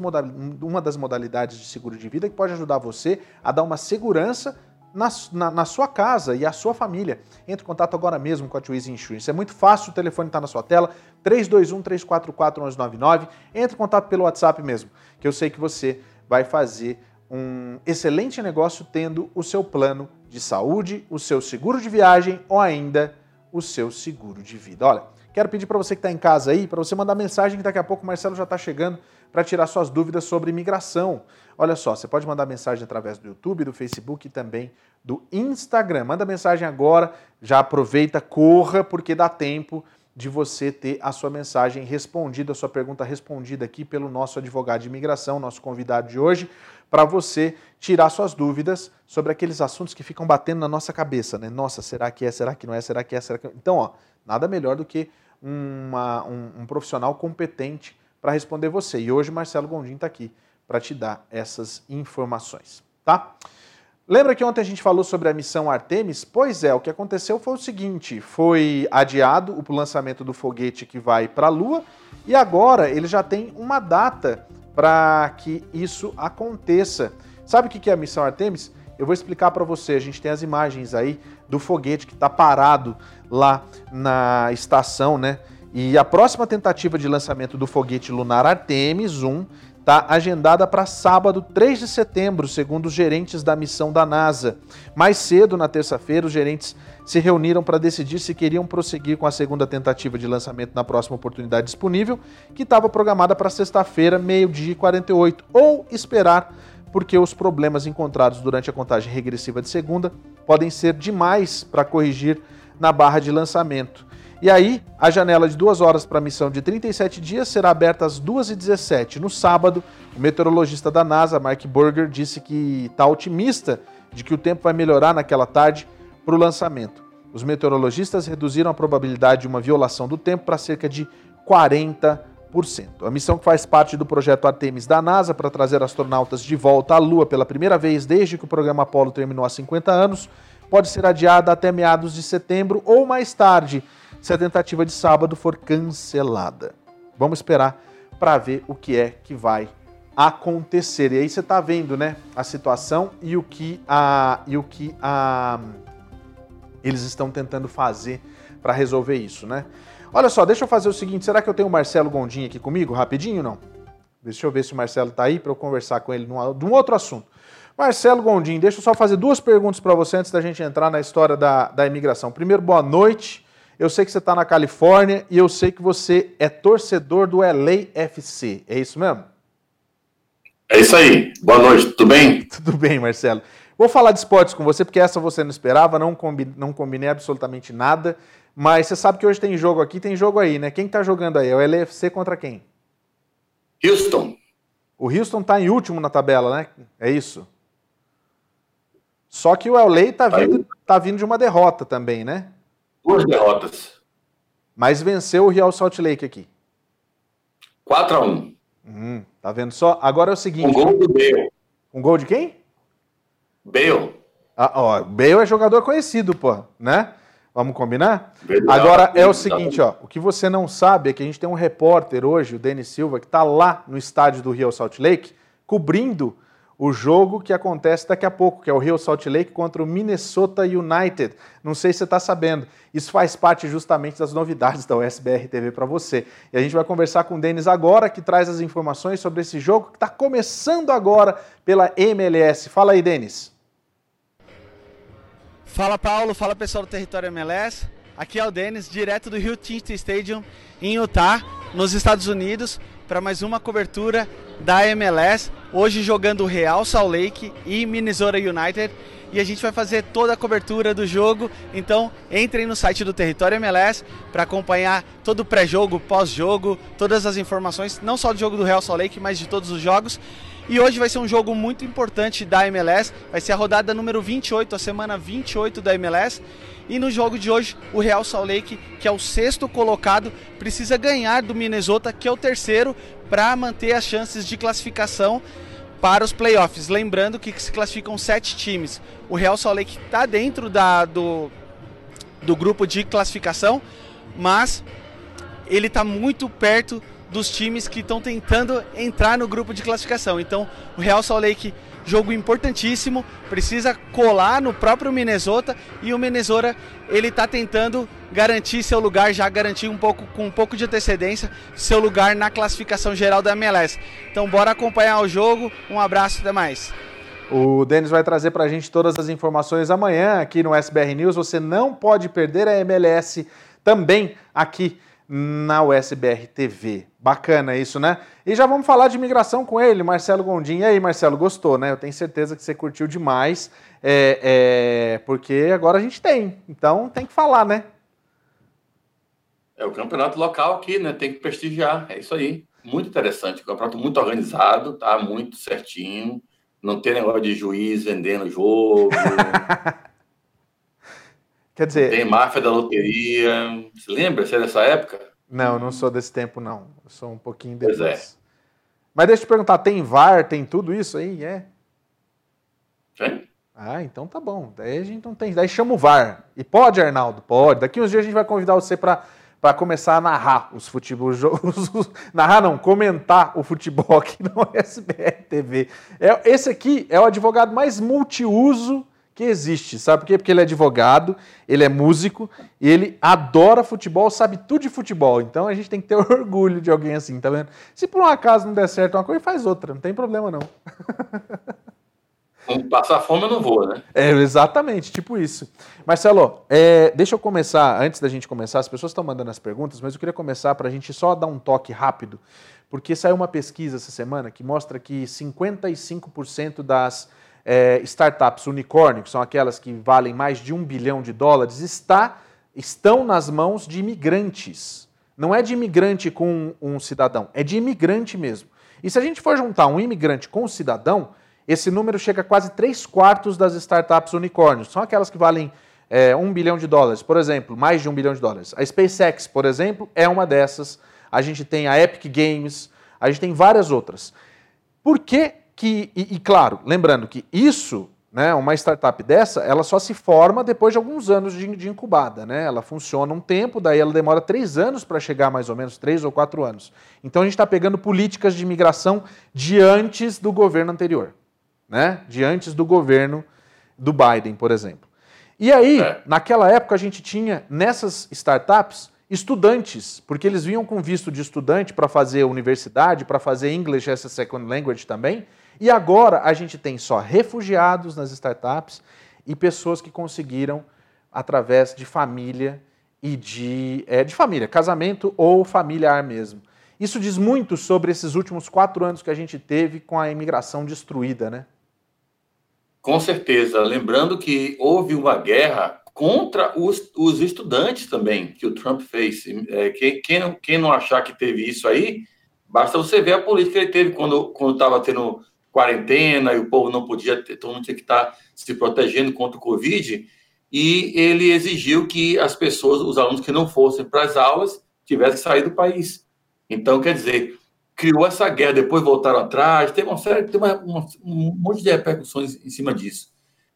uma das modalidades de seguro de vida que pode ajudar você a dar uma segurança na, na, na, sua casa e a sua família. Entre em contato agora mesmo com a Twizy Insurance. É muito fácil, o telefone está na sua tela, 321-344-1199. Entre em contato pelo WhatsApp mesmo, que eu sei que você vai fazer um excelente negócio tendo o seu plano de saúde, o seu seguro de viagem ou ainda o seu seguro de vida. Olha, quero pedir para você que está em casa aí, para você mandar mensagem que daqui a pouco o Marcelo já está chegando para tirar suas dúvidas sobre imigração. Olha só, você pode mandar mensagem através do YouTube, do Facebook e também do Instagram. Manda mensagem agora, já aproveita, corra, porque dá tempo de você ter a sua mensagem respondida, a sua pergunta respondida aqui pelo nosso advogado de imigração, nosso convidado de hoje, para você tirar suas dúvidas sobre aqueles assuntos que ficam batendo na nossa cabeça, né? Nossa, será que é, será que não é, será que é, será que... Então, ó, nada melhor do que uma, um, um profissional competente para responder você. E hoje Marcelo Gondim está aqui para te dar essas informações, tá? Lembra que ontem a gente falou sobre a missão Artemis? Pois é, o que aconteceu foi o seguinte: foi adiado o lançamento do foguete que vai para a Lua e agora ele já tem uma data para que isso aconteça. Sabe o que é a missão Artemis? Eu vou explicar para você. A gente tem as imagens aí do foguete que está parado lá na estação, né? E a próxima tentativa de lançamento do foguete lunar Artemis 1 está agendada para sábado, 3 de setembro, segundo os gerentes da missão da NASA. Mais cedo, na terça-feira, os gerentes se reuniram para decidir se queriam prosseguir com a segunda tentativa de lançamento na próxima oportunidade disponível, que estava programada para sexta-feira, meio-dia e 48, ou esperar, porque os problemas encontrados durante a contagem regressiva de segunda podem ser demais para corrigir na barra de lançamento. E aí, a janela de duas horas para a missão de 37 dias será aberta às 2h17. No sábado, o meteorologista da NASA, Mark Burger, disse que está otimista de que o tempo vai melhorar naquela tarde para o lançamento. Os meteorologistas reduziram a probabilidade de uma violação do tempo para cerca de 40%. A missão que faz parte do projeto Artemis da NASA para trazer astronautas de volta à Lua pela primeira vez desde que o programa Apollo terminou há 50 anos pode ser adiada até meados de setembro ou mais tarde se a tentativa de sábado for cancelada. Vamos esperar para ver o que é que vai acontecer. E aí você está vendo, né, a situação e o que a e o que a eles estão tentando fazer para resolver isso, né? Olha só, deixa eu fazer o seguinte, será que eu tenho o Marcelo Gondim aqui comigo rapidinho, não? Deixa eu ver se o Marcelo está aí para eu conversar com ele de um outro assunto. Marcelo Gondim, deixa eu só fazer duas perguntas para você antes da gente entrar na história da, da imigração. Primeiro, boa noite. Eu sei que você está na Califórnia e eu sei que você é torcedor do LAFC. É isso mesmo? É isso aí. Boa noite, tudo bem? [LAUGHS] Tudo bem, Marcelo. Vou falar de esportes com você, porque essa você não esperava, não, combi não combinei absolutamente nada. Mas você sabe que hoje tem jogo aqui, tem jogo aí, né? Quem está jogando aí? É o LAFC contra quem? Houston. O Houston está em último na tabela, né? É isso. Só que o LA está vindo, tá vindo de uma derrota também, né? Duas derrotas. Mas venceu o Real Salt Lake aqui. 4 a 1 hum, Tá vendo só? Agora é o seguinte. Um gol do Bale. Um gol de quem? Bale. Ah, ó, Bale é jogador conhecido, pô, né? Vamos combinar? Verdade, Agora é o seguinte, ó, o que você não sabe é que a gente tem um repórter hoje, o Denis Silva, que está lá no estádio do Real Salt Lake, cobrindo o jogo que acontece daqui a pouco, que é o Rio Salt Lake contra o Minnesota United. Não sei se você está sabendo. Isso faz parte justamente das novidades da USBR TV para você. E a gente vai conversar com o Denis agora, que traz as informações sobre esse jogo que está começando agora pela MLS. Fala aí, Denis. Fala, Paulo. Fala, pessoal do Território MLS. Aqui é o Denis, direto do Rio Tinto Stadium, em Utah, nos Estados Unidos, para mais uma cobertura da MLS hoje jogando Real Salt Lake e Minnesota United. E a gente vai fazer toda a cobertura do jogo. Então entrem no site do Território MLS para acompanhar todo o pré-jogo, pós-jogo, todas as informações, não só do jogo do Real Salt Lake, mas de todos os jogos. E hoje vai ser um jogo muito importante da MLS. Vai ser a rodada número 28, a semana 28 da MLS. E no jogo de hoje, o Real Salt Lake, que é o sexto colocado, precisa ganhar do Minnesota, que é o terceiro, para manter as chances de classificação para os playoffs. Lembrando que se classificam sete times. O Real Salt Lake está dentro da, do, do grupo de classificação, mas ele está muito perto dos times que estão tentando entrar no grupo de classificação. Então, o Real Salt Lake jogo importantíssimo, precisa colar no próprio Minnesota e o Minnesota ele está tentando garantir seu lugar, já garantir um pouco com um pouco de antecedência seu lugar na classificação geral da MLS. Então bora acompanhar o jogo. Um abraço, até mais. O Denis vai trazer para a gente todas as informações amanhã aqui no SBR News. Você não pode perder a MLS também aqui na USBR TV. Bacana isso, né? E já vamos falar de imigração com ele, Marcelo Gondim. E aí, Marcelo, gostou, né? Eu tenho certeza que você curtiu demais, é, é, porque agora a gente tem. Então tem que falar, né? É o campeonato local aqui, né? Tem que prestigiar. É isso aí. Muito interessante. O campeonato muito organizado, tá? Muito certinho. Não tem negócio de juiz vendendo jogo. [LAUGHS] Quer dizer. Tem máfia da loteria. Você lembra? Você é dessa época? Não, não sou desse tempo, não. Eu sou um pouquinho depois. Pois é. Mas deixa eu te perguntar, tem VAR, tem tudo isso aí? É? Tem. Ah, então tá bom. Daí a gente não tem. Daí chama o VAR. E pode, Arnaldo? Pode. Daqui uns dias a gente vai convidar você para para começar a narrar os futebol narrar não, comentar o futebol aqui [LAUGHS] no SBR TV. É, esse aqui é o advogado mais multiuso que existe. Sabe por quê? Porque ele é advogado, ele é músico ele adora futebol, sabe tudo de futebol. Então a gente tem que ter [LAUGHS] orgulho de alguém assim, tá vendo? Se por um acaso não der certo uma coisa, faz outra, não tem problema não. Passar fome eu não vou, né? É, exatamente, tipo isso. Marcelo, é, deixa eu começar, antes da gente começar, as pessoas estão mandando as perguntas, mas eu queria começar para a gente só dar um toque rápido, porque saiu uma pesquisa essa semana que mostra que 55% das é, startups unicórnio, que são aquelas que valem mais de um bilhão de dólares, está, estão nas mãos de imigrantes. Não é de imigrante com um cidadão, é de imigrante mesmo. E se a gente for juntar um imigrante com um cidadão, esse número chega a quase 3 quartos das startups unicórnios. São aquelas que valem é, 1 bilhão de dólares, por exemplo, mais de 1 bilhão de dólares. A SpaceX, por exemplo, é uma dessas. A gente tem a Epic Games, a gente tem várias outras. Por que que, e, e claro, lembrando que isso, né, uma startup dessa, ela só se forma depois de alguns anos de, de incubada, né? Ela funciona um tempo, daí ela demora três anos para chegar mais ou menos, três ou quatro anos. Então a gente está pegando políticas de imigração de antes do governo anterior, né? De antes do governo do Biden, por exemplo. E aí, é. naquela época, a gente tinha nessas startups estudantes, porque eles vinham com visto de estudante para fazer universidade, para fazer English as a second language também, e agora a gente tem só refugiados nas startups e pessoas que conseguiram através de família e de, é, de família, casamento ou familiar mesmo. Isso diz muito sobre esses últimos quatro anos que a gente teve com a imigração destruída, né? Com certeza. Lembrando que houve uma guerra contra os, os estudantes também, que o Trump fez. É, quem, quem, quem não achar que teve isso aí, basta você ver a política que ele teve quando estava tendo quarentena e o povo não podia, ter, todo mundo tinha que estar se protegendo contra o Covid, e ele exigiu que as pessoas, os alunos que não fossem para as aulas, tivessem que sair do país. Então, quer dizer, criou essa guerra, depois voltaram atrás, teve uma série, teve uma, um monte de repercussões em cima disso.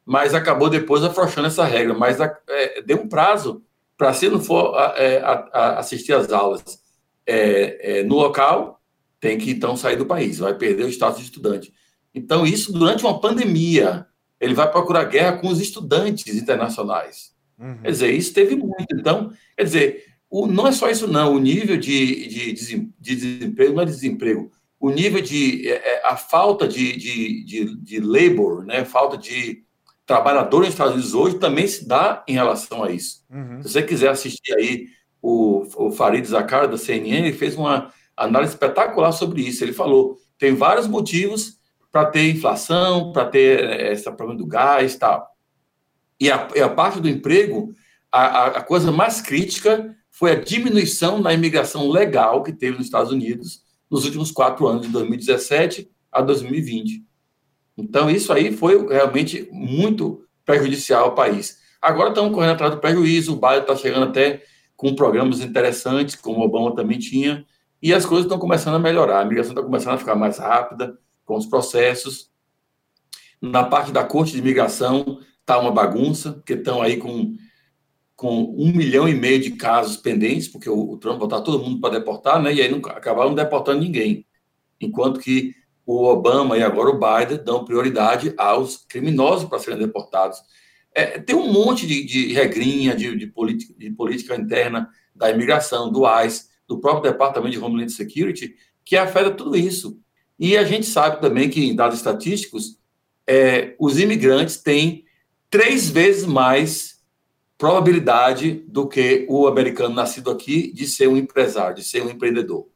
Mas acabou depois afrouxando essa regra, mas é, deu um prazo para se não for é, a, a assistir às aulas é, é, no local, tem que então sair do país, vai perder o status de estudante. Então, isso durante uma pandemia, ele vai procurar guerra com os estudantes internacionais. Uhum. Quer dizer, isso teve muito. Então, quer dizer, o, não é só isso, não. O nível de, de, de desemprego não é desemprego. O nível de. É, é, a falta de, de, de, de labor, né? falta de trabalhador nos Estados Unidos hoje também se dá em relação a isso. Uhum. Se você quiser assistir aí o, o Farid Zakar, da CNN, ele fez uma análise espetacular sobre isso. Ele falou: tem vários motivos para ter inflação, para ter eh, esse problema do gás e tal. E a, a parte do emprego, a, a, coisa mais crítica foi a diminuição na imigração legal que teve nos Estados Unidos nos últimos quatro anos, de 2017 a 2020. Então, isso aí foi realmente muito prejudicial ao país. Agora estamos correndo atrás do prejuízo, o Biden está chegando até com programas interessantes, como o Obama também tinha, e as coisas estão começando a melhorar, a migração está começando a ficar mais rápida, com os processos. Na parte da Corte de Imigração está uma bagunça, porque estão aí com, com um milhão e meio de casos pendentes, porque o, o Trump botar todo mundo para deportar, né? E aí não, acabaram deportando ninguém. Enquanto que o Obama e agora o Biden dão prioridade aos criminosos para serem deportados. É, tem um monte de, de regrinha de, de, política, de política interna da imigração, do ICE, do próprio Departamento de Homeland Security, que afeta tudo isso. E a gente sabe também que, em dados estatísticos, é, os imigrantes têm três vezes mais probabilidade do que o americano nascido aqui de ser um empresário, de ser um empreendedor.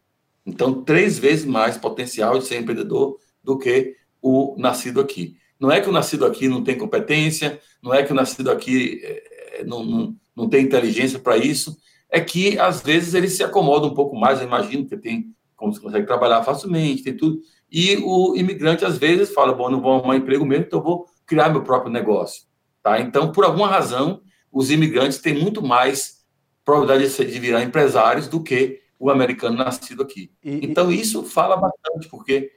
Então, três vezes mais potencial de ser empreendedor do que o nascido aqui. Não é que o nascido aqui não tem competência, não é que o nascido aqui é, não, não, não tem inteligência para isso, é que às vezes ele se acomoda um pouco mais, eu imagino, que tem como você consegue trabalhar facilmente, tem tudo. E o imigrante às vezes fala, bom, não vou arrumar emprego mesmo, então eu vou criar meu próprio negócio. Tá? Então, por alguma razão, os imigrantes têm muito mais probabilidade de, virar empresários do que o americano nascido aqui. E, então, isso fala bastante, porque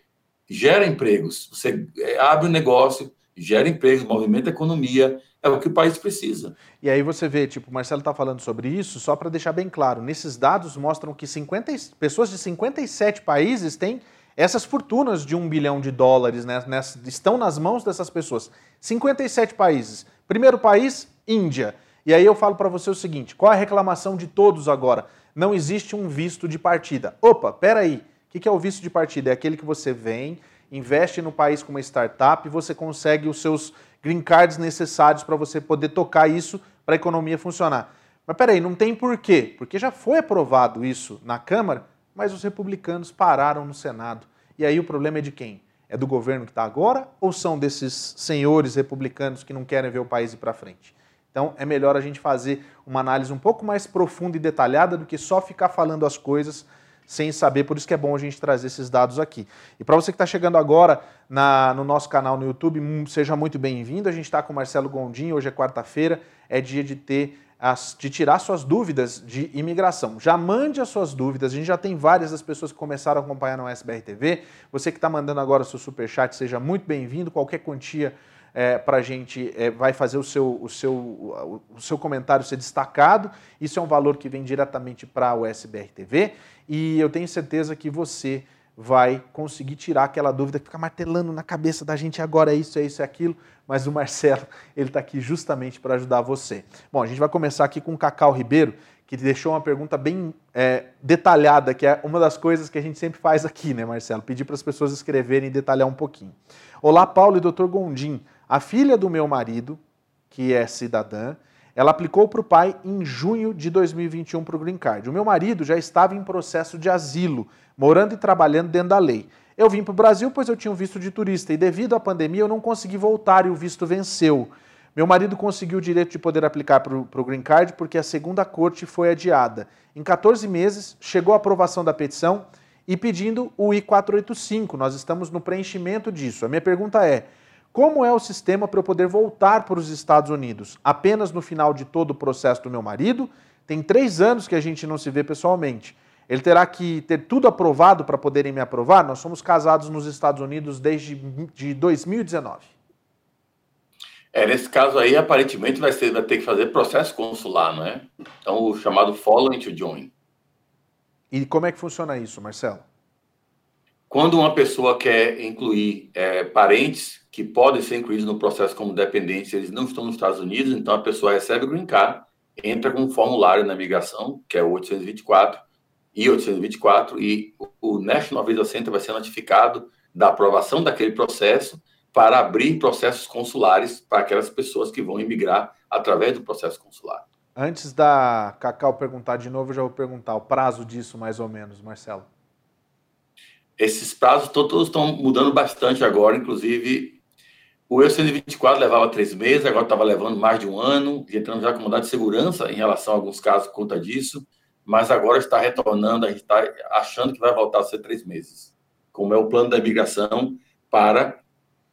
gera empregos. Você é, abre um negócio, gera empregos, movimenta a economia, é o que o país precisa. E aí você vê, tipo, o Marcelo está falando sobre isso, só para deixar bem claro, nesses dados mostram que 50, pessoas de 57 países têm essas fortunas de um bilhão de dólares, né, nessa, estão nas mãos dessas pessoas. 57 países. Primeiro país, Índia. E aí eu falo para você o seguinte: qual a reclamação de todos agora? Não existe um visto de partida. Opa, peraí. O que é o visto de partida? É aquele que você vem, investe no país com uma startup você consegue os seus green cards necessários para você poder tocar isso para a economia funcionar. Mas peraí, não tem porquê. Porque já foi aprovado isso na Câmara, mas os republicanos pararam no Senado. E aí o problema é de quem? É do governo que está agora ou são desses senhores republicanos que não querem ver o país ir para frente? Então é melhor a gente fazer uma análise um pouco mais profunda e detalhada do que só ficar falando as coisas sem saber, por isso que é bom a gente trazer esses dados aqui. E para você que está chegando agora na, no nosso canal no YouTube, hum, seja muito bem-vindo. A gente está com o Marcelo Gondim, hoje é quarta-feira, é dia de ter as, de tirar suas dúvidas de imigração. Já mande as suas dúvidas, a gente já tem várias das pessoas que começaram a acompanhar no SBR TV. Você que está mandando agora seu superchat, seja muito bem-vindo. Qualquer quantia é, para a gente é, vai fazer o seu, o, seu, o seu comentário ser destacado. Isso é um valor que vem diretamente para o SBR TV e eu tenho certeza que você vai conseguir tirar aquela dúvida que fica martelando na cabeça da gente agora é isso, é isso, é aquilo, mas o Marcelo, [LAUGHS] ele está aqui justamente para ajudar você. Bom, a gente vai começar aqui com o Cacau Ribeiro, que deixou uma pergunta bem é, detalhada, que é uma das coisas que a gente sempre faz aqui, né, Marcelo? Pedir para as pessoas escreverem e detalhar um pouquinho. Olá, Paulo e Dr. Gondim. A filha do meu marido, que é cidadã, ela aplicou para o pai em junho de 2021 para o Green Card. O meu marido já estava em processo de asilo, morando e trabalhando dentro da lei. Eu vim para o Brasil pois eu tinha um visto de turista e devido à pandemia eu não consegui voltar e o visto venceu. Meu marido conseguiu o direito de poder aplicar para o Green Card porque a segunda corte foi adiada. Em 14 meses, chegou a aprovação da petição e pedindo o I-485. Nós estamos no preenchimento disso. A minha pergunta é: como é o sistema para eu poder voltar para os Estados Unidos? Apenas no final de todo o processo do meu marido? Tem três anos que a gente não se vê pessoalmente. Ele terá que ter tudo aprovado para poderem me aprovar? Nós somos casados nos Estados Unidos desde de 2019. É, nesse caso aí, aparentemente, vai, ser, vai ter que fazer processo consular, não é? Então, o chamado following to join. E como é que funciona isso, Marcelo? Quando uma pessoa quer incluir é, parentes que podem ser incluídos no processo como dependentes, eles não estão nos Estados Unidos, então a pessoa recebe o green card, entra com um formulário na migração, que é o 824, e 824, e o National Visa Center vai ser notificado da aprovação daquele processo para abrir processos consulares para aquelas pessoas que vão emigrar através do processo consular. Antes da Cacau perguntar de novo, eu já vou perguntar o prazo disso, mais ou menos, Marcelo. Esses prazos todos estão mudando bastante agora, inclusive o eu 124 levava três meses, agora estava levando mais de um ano, entrando já com mandado de segurança em relação a alguns casos por conta disso mas agora está retornando, a gente está achando que vai voltar a ser três meses, como é o plano da imigração para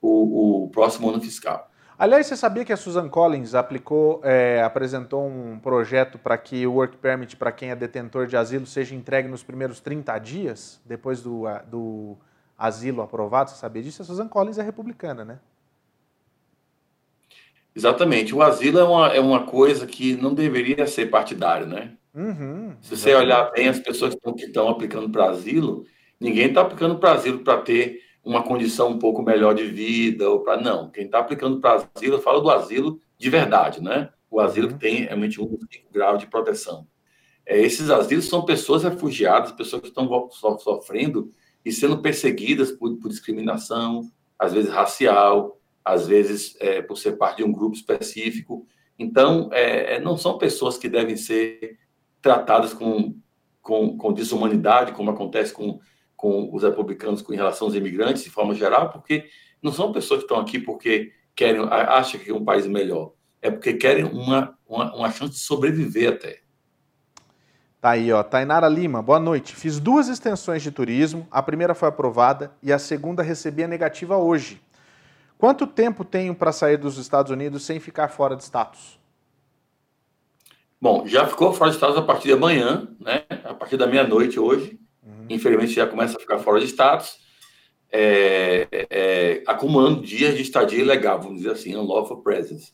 o, o próximo ano fiscal. Aliás, você sabia que a Susan Collins aplicou, é, apresentou um projeto para que o Work Permit para quem é detentor de asilo seja entregue nos primeiros 30 dias, depois do, do asilo aprovado? Você sabia disso? A Susan Collins é republicana, né? Exatamente. O asilo é uma, é uma coisa que não deveria ser partidário, né? Uhum, Se você olhar bem, as pessoas que estão aplicando para asilo, ninguém está aplicando para asilo para ter uma condição um pouco melhor de vida, ou para não. Quem está aplicando para asilo, eu falo do asilo de verdade, né? O asilo que tem realmente um grau de proteção. É, esses asilos são pessoas refugiadas, pessoas que estão sofrendo e sendo perseguidas por, por discriminação, às vezes racial, às vezes é, por ser parte de um grupo específico. Então, é, é não são pessoas que devem ser tratadas com, com, com desumanidade, como acontece com, com os republicanos com relação aos imigrantes, de forma geral, porque não são pessoas que estão aqui porque querem, acham que é um país melhor. É porque querem uma, uma, uma chance de sobreviver até. Tá aí, ó. Tainara Lima, boa noite. Fiz duas extensões de turismo, a primeira foi aprovada e a segunda recebi a negativa hoje. Quanto tempo tenho para sair dos Estados Unidos sem ficar fora de status? Bom, já ficou fora de status a partir de amanhã, né? A partir da meia-noite hoje. Infelizmente já começa a ficar fora de status, é, é, acumulando dias de estadia ilegal, vamos dizer assim, unlawful presence.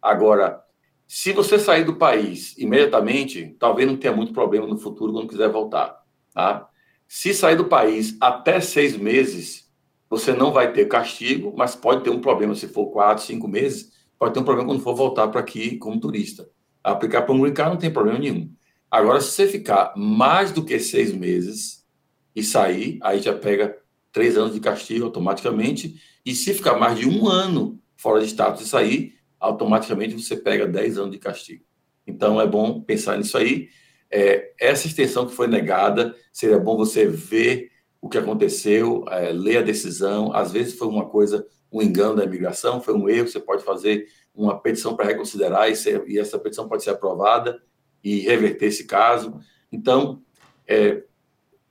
Agora, se você sair do país imediatamente, talvez não tenha muito problema no futuro quando quiser voltar. Tá? Se sair do país até seis meses, você não vai ter castigo, mas pode ter um problema se for quatro, cinco meses, pode ter um problema quando for voltar para aqui como turista. Aplicar para um green card não tem problema nenhum. Agora, se você ficar mais do que seis meses e sair, aí já pega três anos de castigo automaticamente. E se ficar mais de um ano fora de status e sair, automaticamente você pega 10 anos de castigo. Então é bom pensar nisso aí. É, essa extensão que foi negada, seria bom você ver o que aconteceu, é, ler a decisão. Às vezes foi uma coisa, um engano da imigração, foi um erro. Você pode fazer uma petição para reconsiderar e, ser, e, essa petição pode ser aprovada e reverter esse caso. Então, é,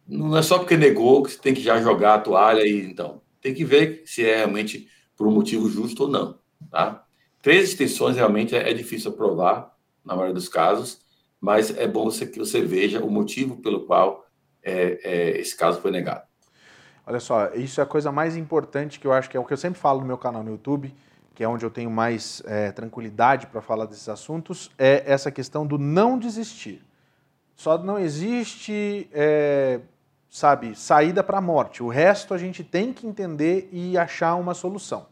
não é só porque negou que você tem que já jogar a toalha e então tem que ver se é realmente por um motivo justo ou não, tá? Três extensões realmente é, é difícil aprovar, na maioria dos casos, mas é bom você, que você veja o motivo pelo qual é, é, esse caso foi negado. Olha só, isso é a coisa mais importante que eu acho que é o que eu sempre falo no meu canal no YouTube, que é onde eu tenho mais é, tranquilidade para falar desses assuntos, é essa questão do não desistir. Só não existe, é, sabe, saída para a morte. O resto a gente tem que entender e achar uma solução,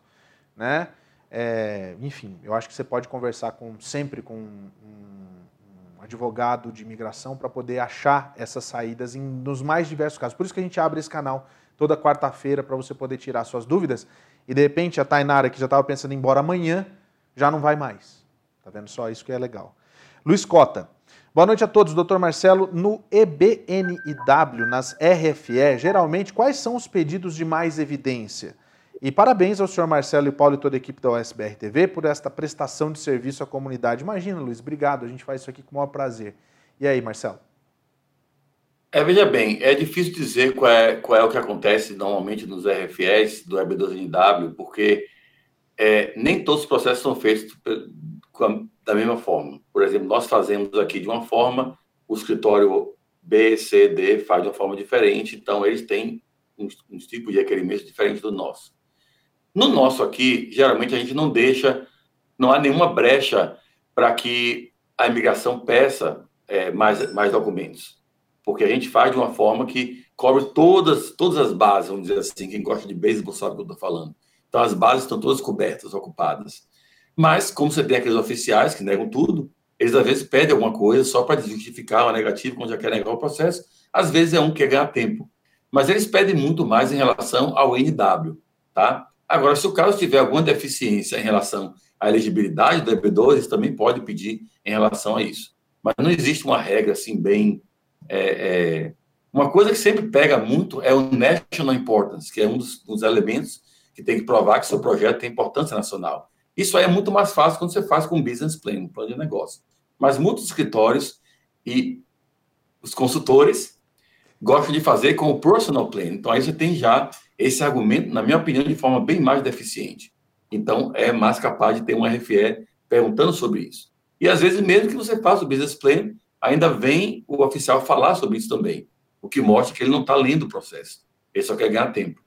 né? É, enfim, eu acho que você pode conversar com, sempre com um, um advogado de imigração para poder achar essas saídas em, nos mais diversos casos. Por isso que a gente abre esse canal toda quarta-feira para você poder tirar suas dúvidas. E de repente a Tainara, que já estava pensando em ir embora amanhã, já não vai mais. Tá vendo só? Isso que é legal. Luiz Cota. Boa noite a todos, doutor Marcelo. No EBNIW, nas RFE, geralmente quais são os pedidos de mais evidência? E parabéns ao senhor Marcelo e Paulo e toda a equipe da USBR TV por esta prestação de serviço à comunidade. Imagina, Luiz, obrigado. A gente faz isso aqui com o maior prazer. E aí, Marcelo? É, veja bem, é difícil dizer qual é, qual é o que acontece normalmente nos RFS do EB12NW, porque é, nem todos os processos são feitos da mesma forma. Por exemplo, nós fazemos aqui de uma forma, o escritório B, C, D faz de uma forma diferente, então eles têm um, um tipo de requerimento diferente do nosso. No nosso aqui, geralmente a gente não deixa, não há nenhuma brecha para que a imigração peça é, mais, mais documentos. Porque a gente faz de uma forma que cobre todas, todas as bases, vamos dizer assim. Quem gosta de beisebol sabe o que eu estou falando. Então, as bases estão todas cobertas, ocupadas. Mas, como você tem aqueles oficiais que negam tudo, eles às vezes pedem alguma coisa só para justificar uma negativa, quando já quer negar o processo. Às vezes é um que quer ganhar tempo. Mas eles pedem muito mais em relação ao NW, tá? Agora, se o caso tiver alguma deficiência em relação à elegibilidade do EB2, eles também podem pedir em relação a isso. Mas não existe uma regra assim bem. É, é... Uma coisa que sempre pega muito é o national importance, que é um dos, dos, elementos que tem que provar que seu projeto tem importância nacional. Isso aí é muito mais fácil quando você faz com um business plan, um plano de negócio. Mas muitos escritórios e os consultores gostam de fazer com o personal plan. Então aí você tem já esse argumento, na minha opinião, de forma bem mais deficiente. Então, é mais capaz de ter um RFE perguntando sobre isso. E às vezes, mesmo que você faça o business plan, ainda vem o oficial falar sobre isso também, o que mostra que ele não está lendo o processo. Ele só quer ganhar tempo.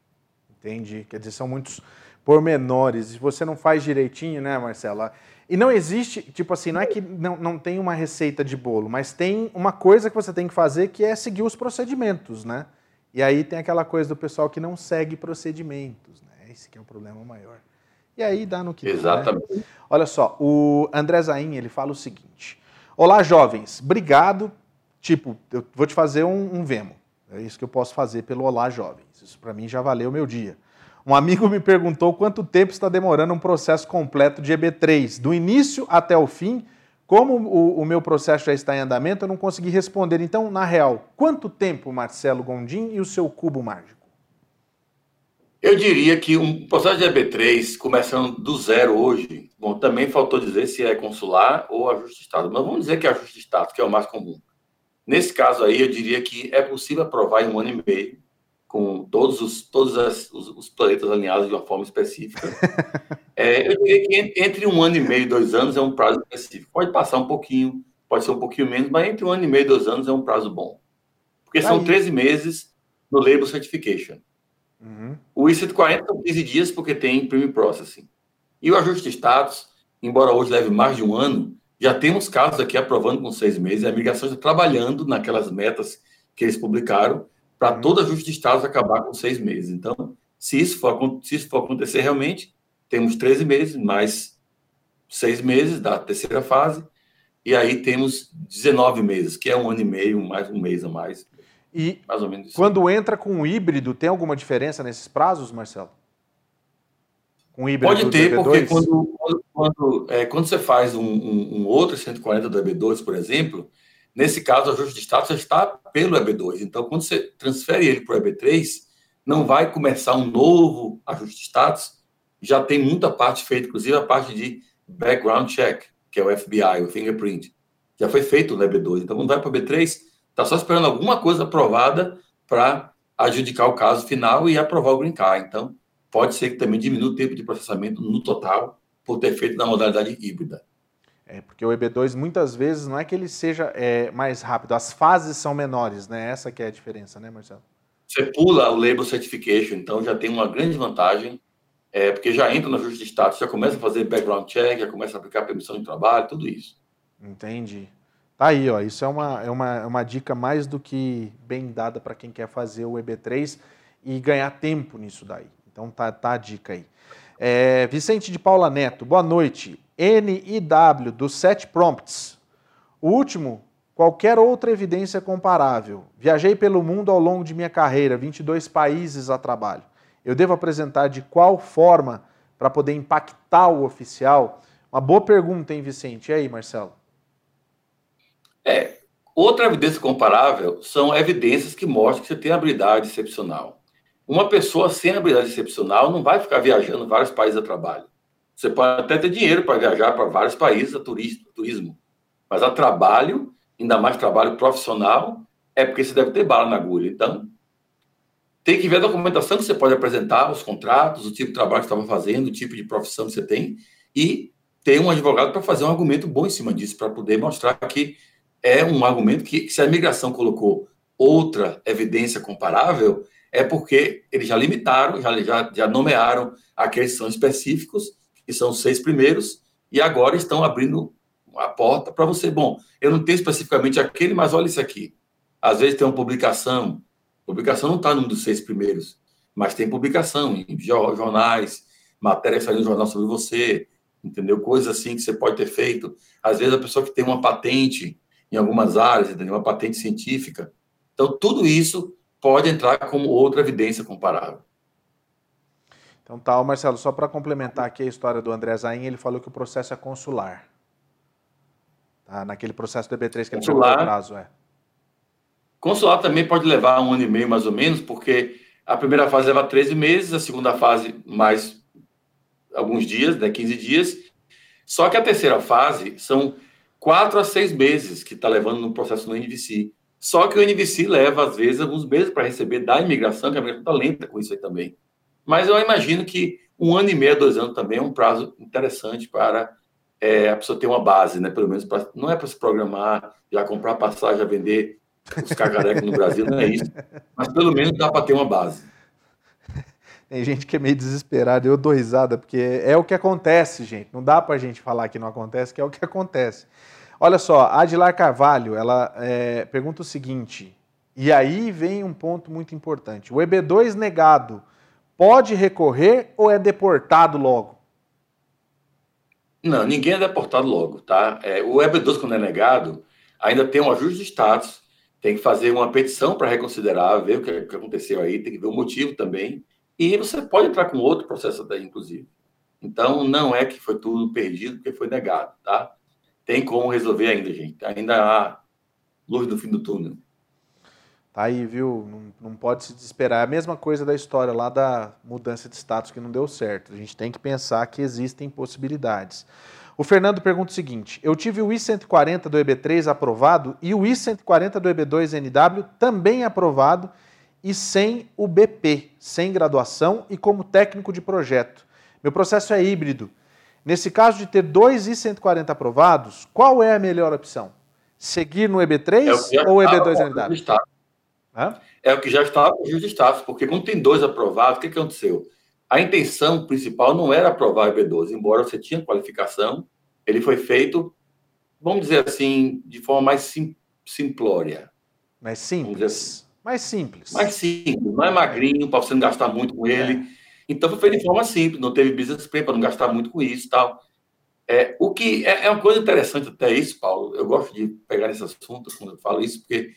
Entendi. Quer dizer, são muitos pormenores. Se você não faz direitinho, né, Marcela? E não existe, tipo assim, não é que não, não tem uma receita de bolo, mas tem uma coisa que você tem que fazer que é seguir os procedimentos, né? E aí tem aquela coisa do pessoal que não segue procedimentos, né? Esse que é o problema maior. E aí dá no que Exatamente. Dá, né? Olha só, o André Zain, ele fala o seguinte: Olá, jovens, obrigado. Tipo, eu vou te fazer um, um Vemo. É isso que eu posso fazer pelo Olá, jovens. Isso para mim já valeu o meu dia. Um amigo me perguntou quanto tempo está demorando um processo completo de EB3, do início até o fim. Como o, o, meu processo já está em andamento, eu não consegui responder. Então, na real, quanto tempo, Marcelo Gondim, e o seu cubo mágico? Eu diria que um processo de EB3, começando do zero hoje, bom, também faltou dizer se é consular ou ajuste de Estado, mas vamos dizer que é ajuste de Estado, que é o mais comum. Nesse caso aí, eu diria que é possível aprovar em um ano e meio, com todos os, todos as, os, os, planetas alinhados de uma forma específica. [LAUGHS] É, eu diria que entre um ano e meio e dois anos é um prazo específico. Pode passar um pouquinho, pode ser um pouquinho menos, mas entre um ano e meio e dois anos é um prazo bom. Porque são Aí. 13 meses no Label Certification. Uhum. O I-140 são 15 dias porque tem Premium Processing. E o ajuste de status, embora hoje leve mais de um ano, já temos casos aqui aprovando com seis meses, a migração está trabalhando naquelas metas que eles publicaram para uhum. todo ajuste de status acabar com seis meses. Então, se isso for, se isso for acontecer realmente, temos 13 meses, mais seis meses da terceira fase, e aí temos 19 meses, que é um ano e meio, mais um mês a mais. E mais ou menos quando entra com o híbrido, tem alguma diferença nesses prazos, Marcelo? Com híbrido Pode ter, porque quando, quando, quando, é, quando, você faz um, um, um, outro 140 do EB2, por exemplo, nesse caso, o ajuste de status está pelo EB2. Então, quando você transfere ele para o EB3, não vai começar um novo ajuste de status, já tem muita parte feita, inclusive a parte de background check, que é o FBI, o fingerprint. Já foi feito no EB2. Então, quando vai para o EB3, está só esperando alguma coisa aprovada para adjudicar o caso final e aprovar o green card. Então, pode ser que também diminua o tempo de processamento no total por ter feito na modalidade híbrida. É, porque o EB2 muitas vezes não é que ele seja é, mais rápido, as fases são menores, né? Essa que é a diferença, né, Marcelo? Você pula o Label Certification, então já tem uma grande vantagem, é, porque já entra no ajuste de status, já começa a fazer background check, já começa a aplicar permissão de trabalho, tudo isso. Entendi. Tá aí, ó. Isso é uma, é uma, é uma dica mais do que bem dada para quem quer fazer o EB3 e ganhar tempo nisso daí. Então tá, tá a dica aí. É, Vicente de Paula Neto, boa noite. NIW dos sete prompts. O último, qualquer outra evidência comparável. Viajei pelo mundo ao longo de minha carreira, 22 países a trabalho. Eu devo apresentar de qual forma para poder impactar o oficial? Uma boa pergunta, hein, Vicente? E aí, Marcelo? É, outra evidência comparável são evidências que mostram que você tem habilidade excepcional. Uma pessoa sem habilidade excepcional não vai ficar viajando vários países a trabalho. Você pode até ter dinheiro para viajar para vários países a turismo, mas a trabalho, ainda mais trabalho profissional, é porque você deve ter bala na agulha. Então, tem que ver a documentação que você pode apresentar, os contratos, o tipo de trabalho que você estava fazendo, o tipo de profissão que você tem, e ter um advogado para fazer um argumento bom em cima disso, para poder mostrar que é um argumento que, se a imigração colocou outra evidência comparável, é porque eles já limitaram, já, já, já nomearam aqueles que são específicos, que são os seis primeiros, e agora estão abrindo a porta para você. Bom, eu não tenho especificamente aquele, mas olha isso aqui. Às vezes tem uma publicação, publicação não está num dos seis primeiros, mas tem publicação em jornais, matéria saindo no jornal sobre você, entendeu? Coisas assim que você pode ter feito. Às vezes a pessoa que tem uma patente em algumas áreas, entendeu? Uma patente científica. Então, tudo isso pode entrar como outra evidência comparável. Então tá, Marcelo, só para complementar aqui a história do André Zain, ele falou que o processo é consular. Tá? Naquele processo do EB3 que consular, ele pegou o prazo, é. Consular também pode levar um ano e meio, mais ou menos, porque a primeira fase leva 13 meses, a segunda fase mais alguns dias, né, 15 dias. Só que a terceira fase são quatro a seis meses que está levando no processo no NVC. Só que o NVC leva, às vezes, alguns meses para receber da imigração, que a imigração está lenta com isso aí também. Mas eu imagino que um ano e meio, dois anos também é um prazo interessante para é, a pessoa ter uma base, né? Pelo menos, pra, não é para se programar, já comprar passagem, já vender os cacarecos no Brasil, não é isso. Mas pelo menos dá para ter uma base. Tem gente que é meio desesperada, eu dou risada, porque é o que acontece, gente. Não dá para a gente falar que não acontece, que é o que acontece. Olha só, Adilar Carvalho, ela é, pergunta o seguinte: E aí vem um ponto muito importante. O EB2 negado pode recorrer ou é deportado logo? Não, ninguém é deportado logo, tá? É, o EB2, quando é negado, ainda tem um ajuste de status, tem que fazer uma petição para reconsiderar, ver o que, que aconteceu aí, tem que ver o motivo também. E você pode entrar com outro processo até, inclusive. Então, não é que foi tudo perdido porque foi negado, tá? Tem como resolver ainda, gente. Ainda há luz no fim do túnel. Tá aí, viu? Não, não pode se desesperar. É a mesma coisa da história lá da mudança de status que não deu certo. A gente tem que pensar que existem possibilidades. O Fernando pergunta o seguinte: eu tive o I-140 do EB3 aprovado e o I-140 do EB2NW também aprovado e sem o BP, sem graduação e como técnico de projeto. Meu processo é híbrido. Nesse caso de ter dois I-140 aprovados, qual é a melhor opção? Seguir no EB3 é ou EB2NW? É o que já estava com o status, porque quando tem dois aprovados, o que, que aconteceu? A intenção principal não era aprovar o EB12, embora você tinha qualificação, ele foi feito, vamos dizer assim, de forma mais sim, simplória. Mais simples. Assim. Mais simples. Mais simples, não é magrinho, para você não gastar muito com ele. É. Então foi feito de forma simples, não teve business plan para não gastar muito com isso e tal. É, o que é, é, uma coisa interessante até isso, Paulo. Eu gosto de pegar nesse assunto quando eu falo isso, porque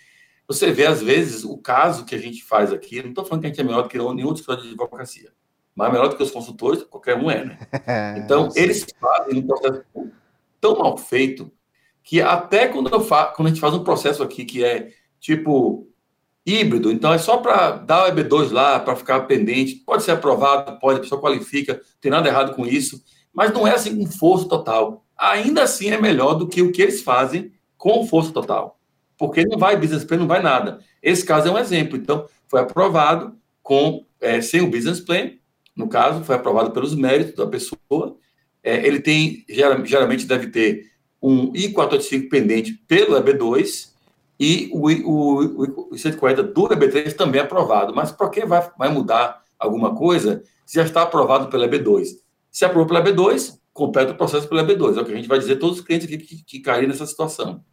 você vê, às vezes, o caso que a gente faz aqui. Não estou falando que a gente é melhor do que nenhum escritório de advocacia, mas melhor do que os consultores, qualquer um é, né? [LAUGHS] Então, eles fazem um processo tão mal feito que até quando, eu fa quando a gente faz um processo aqui que é tipo híbrido, então é só para dar o EB2 lá, para ficar pendente, pode ser aprovado, pode, a pessoa qualifica, não tem nada errado com isso, mas não é assim com força total. Ainda assim é melhor do que o que eles fazem com força total, porque não vai business plan, não vai nada. Esse caso é um exemplo, então foi aprovado com é, sem o business plan, no caso, foi aprovado pelos méritos da pessoa, é, ele tem, geralmente deve ter um I-485 pendente pelo EB2, e o, o, o 140 do EB3 também é aprovado. Mas por que vai, vai mudar alguma coisa se já está aprovado pela EB2? Se aprovou pela EB2, completa o processo pela EB2. É o que a gente vai dizer a todos os clientes aqui que, que caírem nessa situação.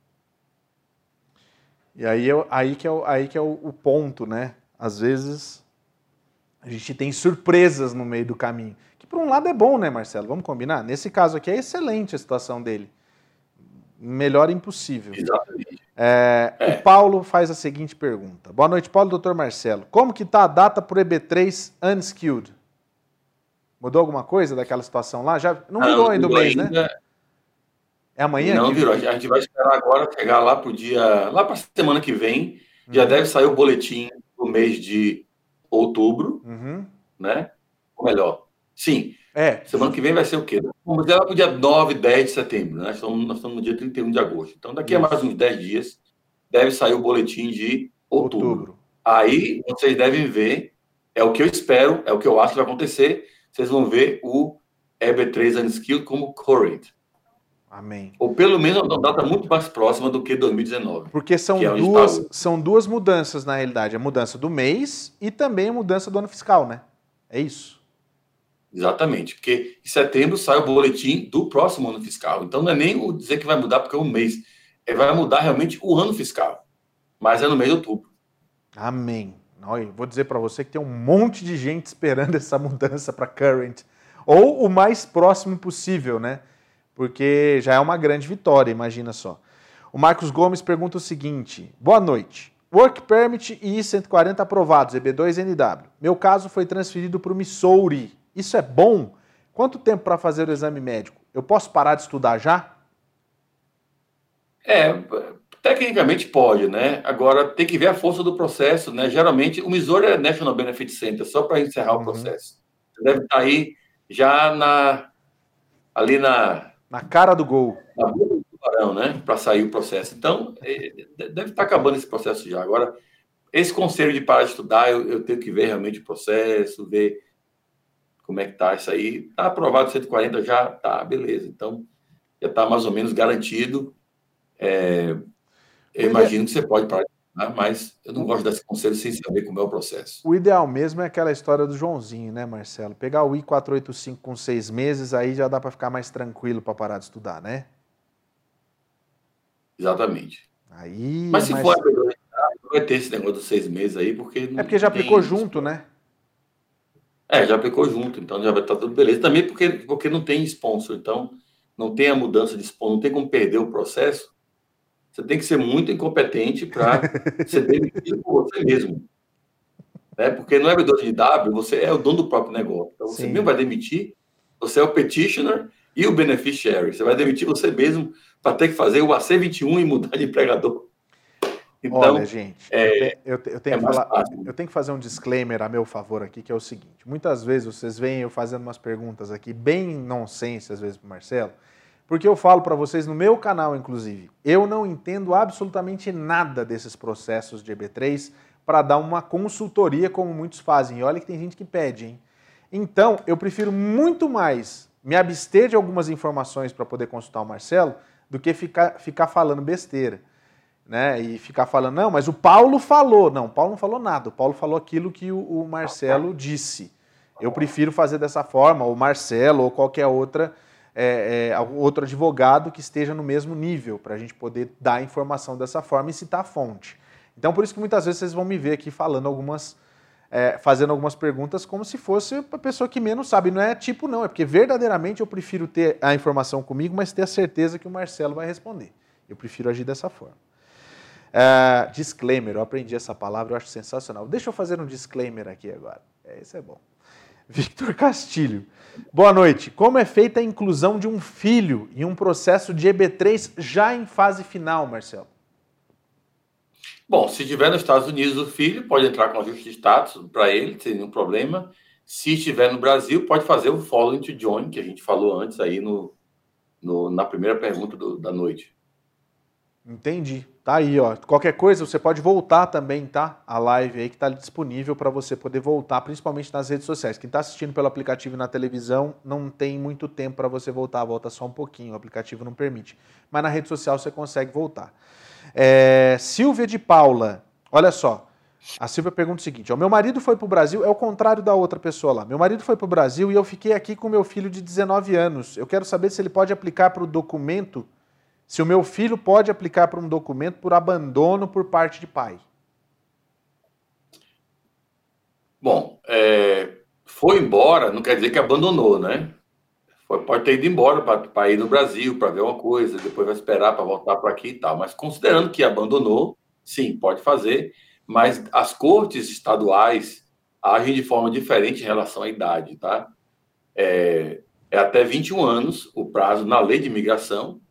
E aí, é, aí que é, o, aí que é o, o ponto, né? Às vezes a gente tem surpresas no meio do caminho. Que por um lado é bom, né, Marcelo? Vamos combinar? Nesse caso aqui é excelente a situação dele. Melhor impossível. Exatamente. É, é. O Paulo faz a seguinte pergunta. Boa noite, Paulo, doutor Marcelo. Como que está a data para o EB3 Unskilled? Mudou alguma coisa daquela situação lá? Já não virou ainda o mês, né? ainda... né? É amanhã? Não virou. A gente vai esperar agora chegar lá para o dia, lá para a semana que vem. Uhum. Já deve sair o boletim do mês de outubro, uhum. né? Ou melhor, sim. É. Semana que vem vai ser o quê? Vamos dizer lá para o dia 9, 10 de setembro, né? Nós estamos, nós estamos no dia 31 de agosto. Então, daqui Isso. a mais uns 10 dias, deve sair o boletim de outubro. outubro. Aí, vocês devem ver, é o que eu espero, é o que eu acho que vai acontecer, vocês vão ver o EB3 Unskilled como current. Amém. Ou pelo menos uma data muito mais próxima do que 2019. Porque são, é duas, são duas mudanças, na realidade. A mudança do mês e também a mudança do ano fiscal, né? É isso. Exatamente, porque em setembro sai o boletim do próximo ano fiscal. Então não é nem o dizer que vai mudar porque é um mês, é, vai mudar realmente o ano fiscal, mas é no mês de outubro. Amém. Olha, vou dizer para você que tem um monte de gente esperando [LAUGHS] essa mudança para current, ou o mais próximo possível, né? Porque já é uma grande vitória, imagina só. O Marcos Gomes pergunta o seguinte: Boa noite. Work Permit e I-140 aprovados, EB2NW. Meu caso foi transferido para o Missouri isso é bom? Quanto tempo para fazer o exame médico? Eu posso parar de estudar já? É, tecnicamente pode, né? Agora tem que ver a força do processo, né? Geralmente o Missouri é National Benefit Center, só para encerrar uhum. o processo. Você deve estar tá aí já na ali na na cara do gol. Na boca do tubarão, né? Para sair o processo. Então, é, deve estar tá acabando esse processo já. Agora, esse conselho de parar de estudar, eu, eu tenho que ver realmente o processo, ver como é que tá isso aí. Tá aprovado 140 já, tá, beleza. Então, já está mais ou menos garantido. É, eu imagino que você pode parar, mas eu não gosto desse conselho sem saber como é o processo. O ideal mesmo é aquela história do Joãozinho, né, Marcelo? Pegar o I-485 com seis meses, aí já dá para ficar mais tranquilo para parar de estudar, né? Exatamente. Aí, mas se mas... for vai ter esse negócio dos seis meses aí, porque. É porque já aplicou junto, né? É, já aplicou junto, então já vai estar tá tudo beleza. Também porque, porque não tem sponsor, então não tem a mudança de sponsor, não tem como perder o processo. Você tem que ser muito incompetente para [LAUGHS] ser demitido por você mesmo. Né? Porque no W2W você é o dono do próprio negócio. Então você Sim. mesmo vai demitir, você é o petitioner e o beneficiary. Você vai demitir você mesmo para ter que fazer o AC21 e mudar de empregador. Então, Olha, gente, é, eu, eu, tenho é que falar, eu tenho que fazer um disclaimer a meu favor aqui, que é o seguinte: muitas vezes vocês veem eu fazendo umas perguntas aqui, bem nonsense, às vezes, para o Marcelo, porque eu falo para vocês no meu canal, inclusive, eu não entendo absolutamente nada desses processos de EB3 para dar uma consultoria como muitos fazem. E olha que tem gente que pede, hein? Então, eu prefiro muito mais me abster de algumas informações para poder consultar o Marcelo do que ficar, ficar falando besteira né? E ficar falando, não, mas o Paulo falou. Não, o Paulo não falou nada. O Paulo falou aquilo que o, o Marcelo disse. Eu prefiro fazer dessa forma, o Marcelo ou qualquer outra, é, é, outro advogado que esteja no mesmo nível, para a gente poder dar a informação dessa forma e citar a fonte. Então, por isso que muitas vezes vocês vão me ver aqui falando algumas, é, fazendo algumas perguntas como se fosse a pessoa que menos sabe. Não é tipo, não, é porque verdadeiramente eu prefiro ter a informação comigo, mas ter a certeza que o Marcelo vai responder. Eu prefiro agir dessa forma. Uh, disclaimer, eu aprendi essa palavra, eu acho sensacional. Deixa eu fazer um disclaimer aqui agora. É, isso é bom. [LAUGHS] Victor Castilho. Boa noite. Como é feita a inclusão de um filho em um processo de EB3 já em fase final, Marcelo? Bom, se estiver nos Estados Unidos o filho, pode entrar com ajuste de status para ele, sem nenhum problema. Se estiver no Brasil, pode fazer o following to join, que a gente falou antes aí no, no na primeira pergunta do, da noite. Entendi. Tá aí, ó. Qualquer coisa, você pode voltar também, tá? A live aí que está disponível para você poder voltar, principalmente nas redes sociais. Quem está assistindo pelo aplicativo e na televisão não tem muito tempo para você voltar, volta só um pouquinho, o aplicativo não permite. Mas na rede social você consegue voltar. É... Silvia de Paula, olha só. A Silvia pergunta o seguinte: ó, meu marido foi para o Brasil, é o contrário da outra pessoa lá. Meu marido foi para o Brasil e eu fiquei aqui com meu filho de 19 anos. Eu quero saber se ele pode aplicar para o documento se o meu filho pode aplicar para um documento por abandono por parte de pai? Bom, é, foi embora, não quer dizer que abandonou, né? Foi, pode ter ido embora para ir no Brasil para ver uma coisa, depois vai esperar para voltar para aqui e tal. Mas considerando que abandonou, sim, pode fazer. Mas as cortes estaduais agem de forma diferente em relação à idade, tá? É, é até 21 anos o prazo na lei de imigração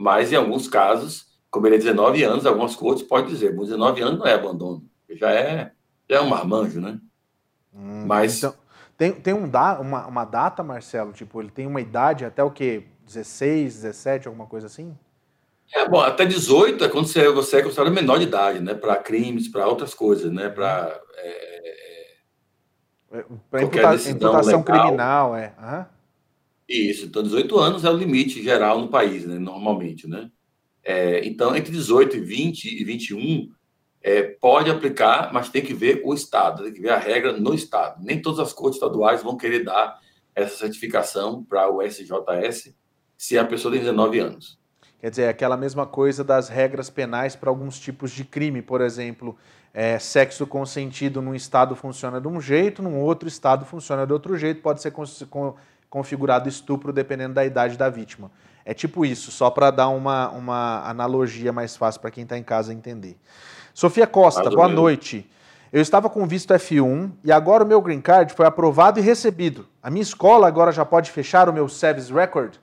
mas em alguns casos, como ele é 19 anos, algumas cortes podem dizer, 19 anos não é abandono, já é, já é um marmanjo, né? Hum, mas... Então, tem, tem um da, uma, uma data, Marcelo? Tipo, ele tem uma idade até o quê? 16, 17, alguma coisa assim? É, bom, até 18 é quando você, você é considerado menor de idade, né? Para crimes, para outras coisas, né? Para. É, é, para imputação criminal, é. Uhum. Isso, então 18 anos é o limite geral no país, né, normalmente, né? É, então, entre 18 e 20 e 21, é, pode aplicar, mas tem que ver o Estado, tem que ver a regra no Estado. Nem todas as cortes estaduais vão querer dar essa certificação para o SJS se a pessoa tem 19 anos. Quer dizer, é aquela mesma coisa das regras penais para alguns tipos de crime, por exemplo, é, sexo consentido num estado funciona de um jeito, num outro estado funciona de outro jeito, pode ser configurado estupro dependendo da idade da vítima. É tipo isso, só para dar uma, uma analogia mais fácil para quem está em casa entender. Sofia Costa, boa noite. Eu estava com visto F1 e agora o meu green card foi aprovado e recebido. A minha escola agora já pode fechar o meu service record?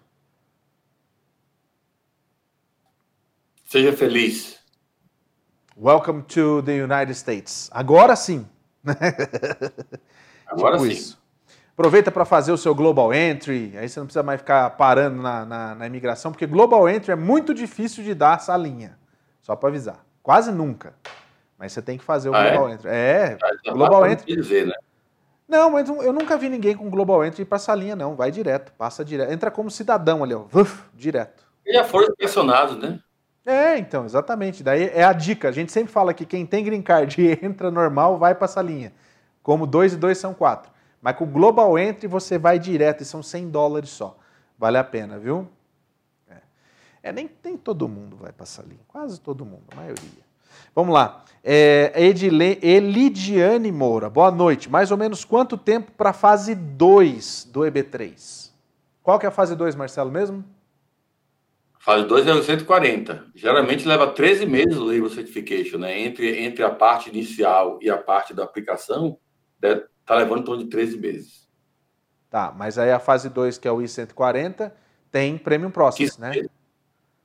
Seja feliz. Welcome to the United States. Agora sim. [LAUGHS] Agora tipo sim. Isso. Aproveita para fazer o seu Global Entry, aí você não precisa mais ficar parando na, na, na imigração, porque Global Entry é muito difícil de dar essa linha. Só para avisar. Quase nunca. Mas você tem que fazer o ah, é? Global é? Entry. É, ah, Global Entry. Dizer, né? Não, mas eu nunca vi ninguém com Global Entry para essa linha, não. Vai direto, passa direto. Entra como cidadão ali, ó. Uf, direto. E já foram pressionados, né? É, então, exatamente. Daí é a dica. A gente sempre fala que quem tem green card [LAUGHS] e entra normal vai para essa linha. Como dois e dois são quatro. Mas com o Global Entry você vai direto e são 100 dólares só. Vale a pena, viu? É, é nem, nem todo mundo vai passar ali. Quase todo mundo, a maioria. Vamos lá. É, Edile, Elidiane Moura, boa noite. Mais ou menos quanto tempo para a fase 2 do EB3? Qual que é a fase 2, Marcelo, mesmo? Fase 2 é o 140. Geralmente leva 13 meses o Label Certification, né? Entre, entre a parte inicial e a parte da aplicação, está levando em torno de 13 meses. Tá, mas aí a fase 2, que é o I-140, tem Premium Process, né?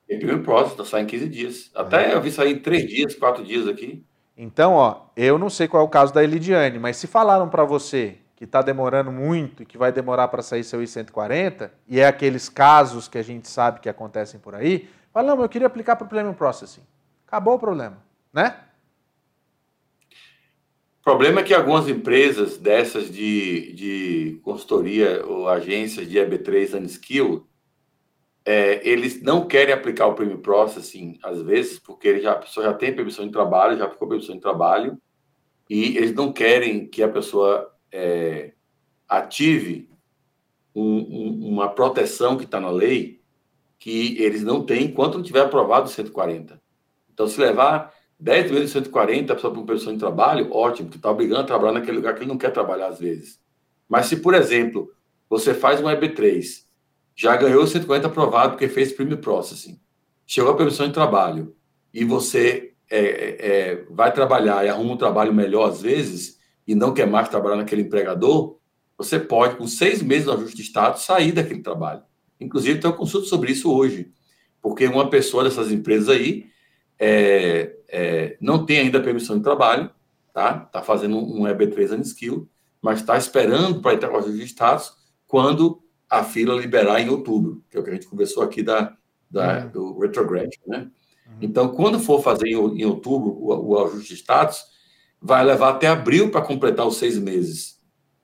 Tem Premium Process, tá, sai em 15 dias. Até eu vi sair em 3 dias, 4 dias aqui. Então, ó, eu não sei qual é o caso da Elidiane, mas se falaram para você que está demorando muito e que vai demorar para sair seu I-140, e é aqueles casos que a gente sabe que acontecem por aí, fala, não, eu queria aplicar para o Premium Processing. Acabou o problema, né? O problema é que algumas empresas dessas de, de consultoria ou agências de EB3 Unskill, é, eles não querem aplicar o Premium Processing, às vezes, porque ele já, a pessoa já tem permissão de trabalho, já ficou permissão de trabalho, e eles não querem que a pessoa é, ative um, um, uma proteção que está na lei que eles não têm enquanto não tiver aprovado o 140. Então, se levar 10 vezes 140 para uma pessoa em trabalho, ótimo, que está obrigando a trabalhar naquele lugar que ele não quer trabalhar às vezes. Mas se, por exemplo, você faz um EB3, já ganhou o 140 aprovado porque fez Premium Processing, chegou a permissão de trabalho e você é, é, é, vai trabalhar e arruma um trabalho melhor às vezes, e não quer mais trabalhar naquele empregador, você pode, com seis meses de ajuste de status, sair daquele trabalho. Inclusive, tem uma consulta sobre isso hoje, porque uma pessoa dessas empresas aí é, é, não tem ainda permissão de trabalho, tá? Está fazendo um EB3 Unskill, mas está esperando para entrar com ajuste de status quando a fila liberar em outubro, que é o que a gente conversou aqui da, da uhum. do retrograd, né? Uhum. Então, quando for fazer em, em outubro o, o ajuste de status, vai levar até abril para completar os seis meses.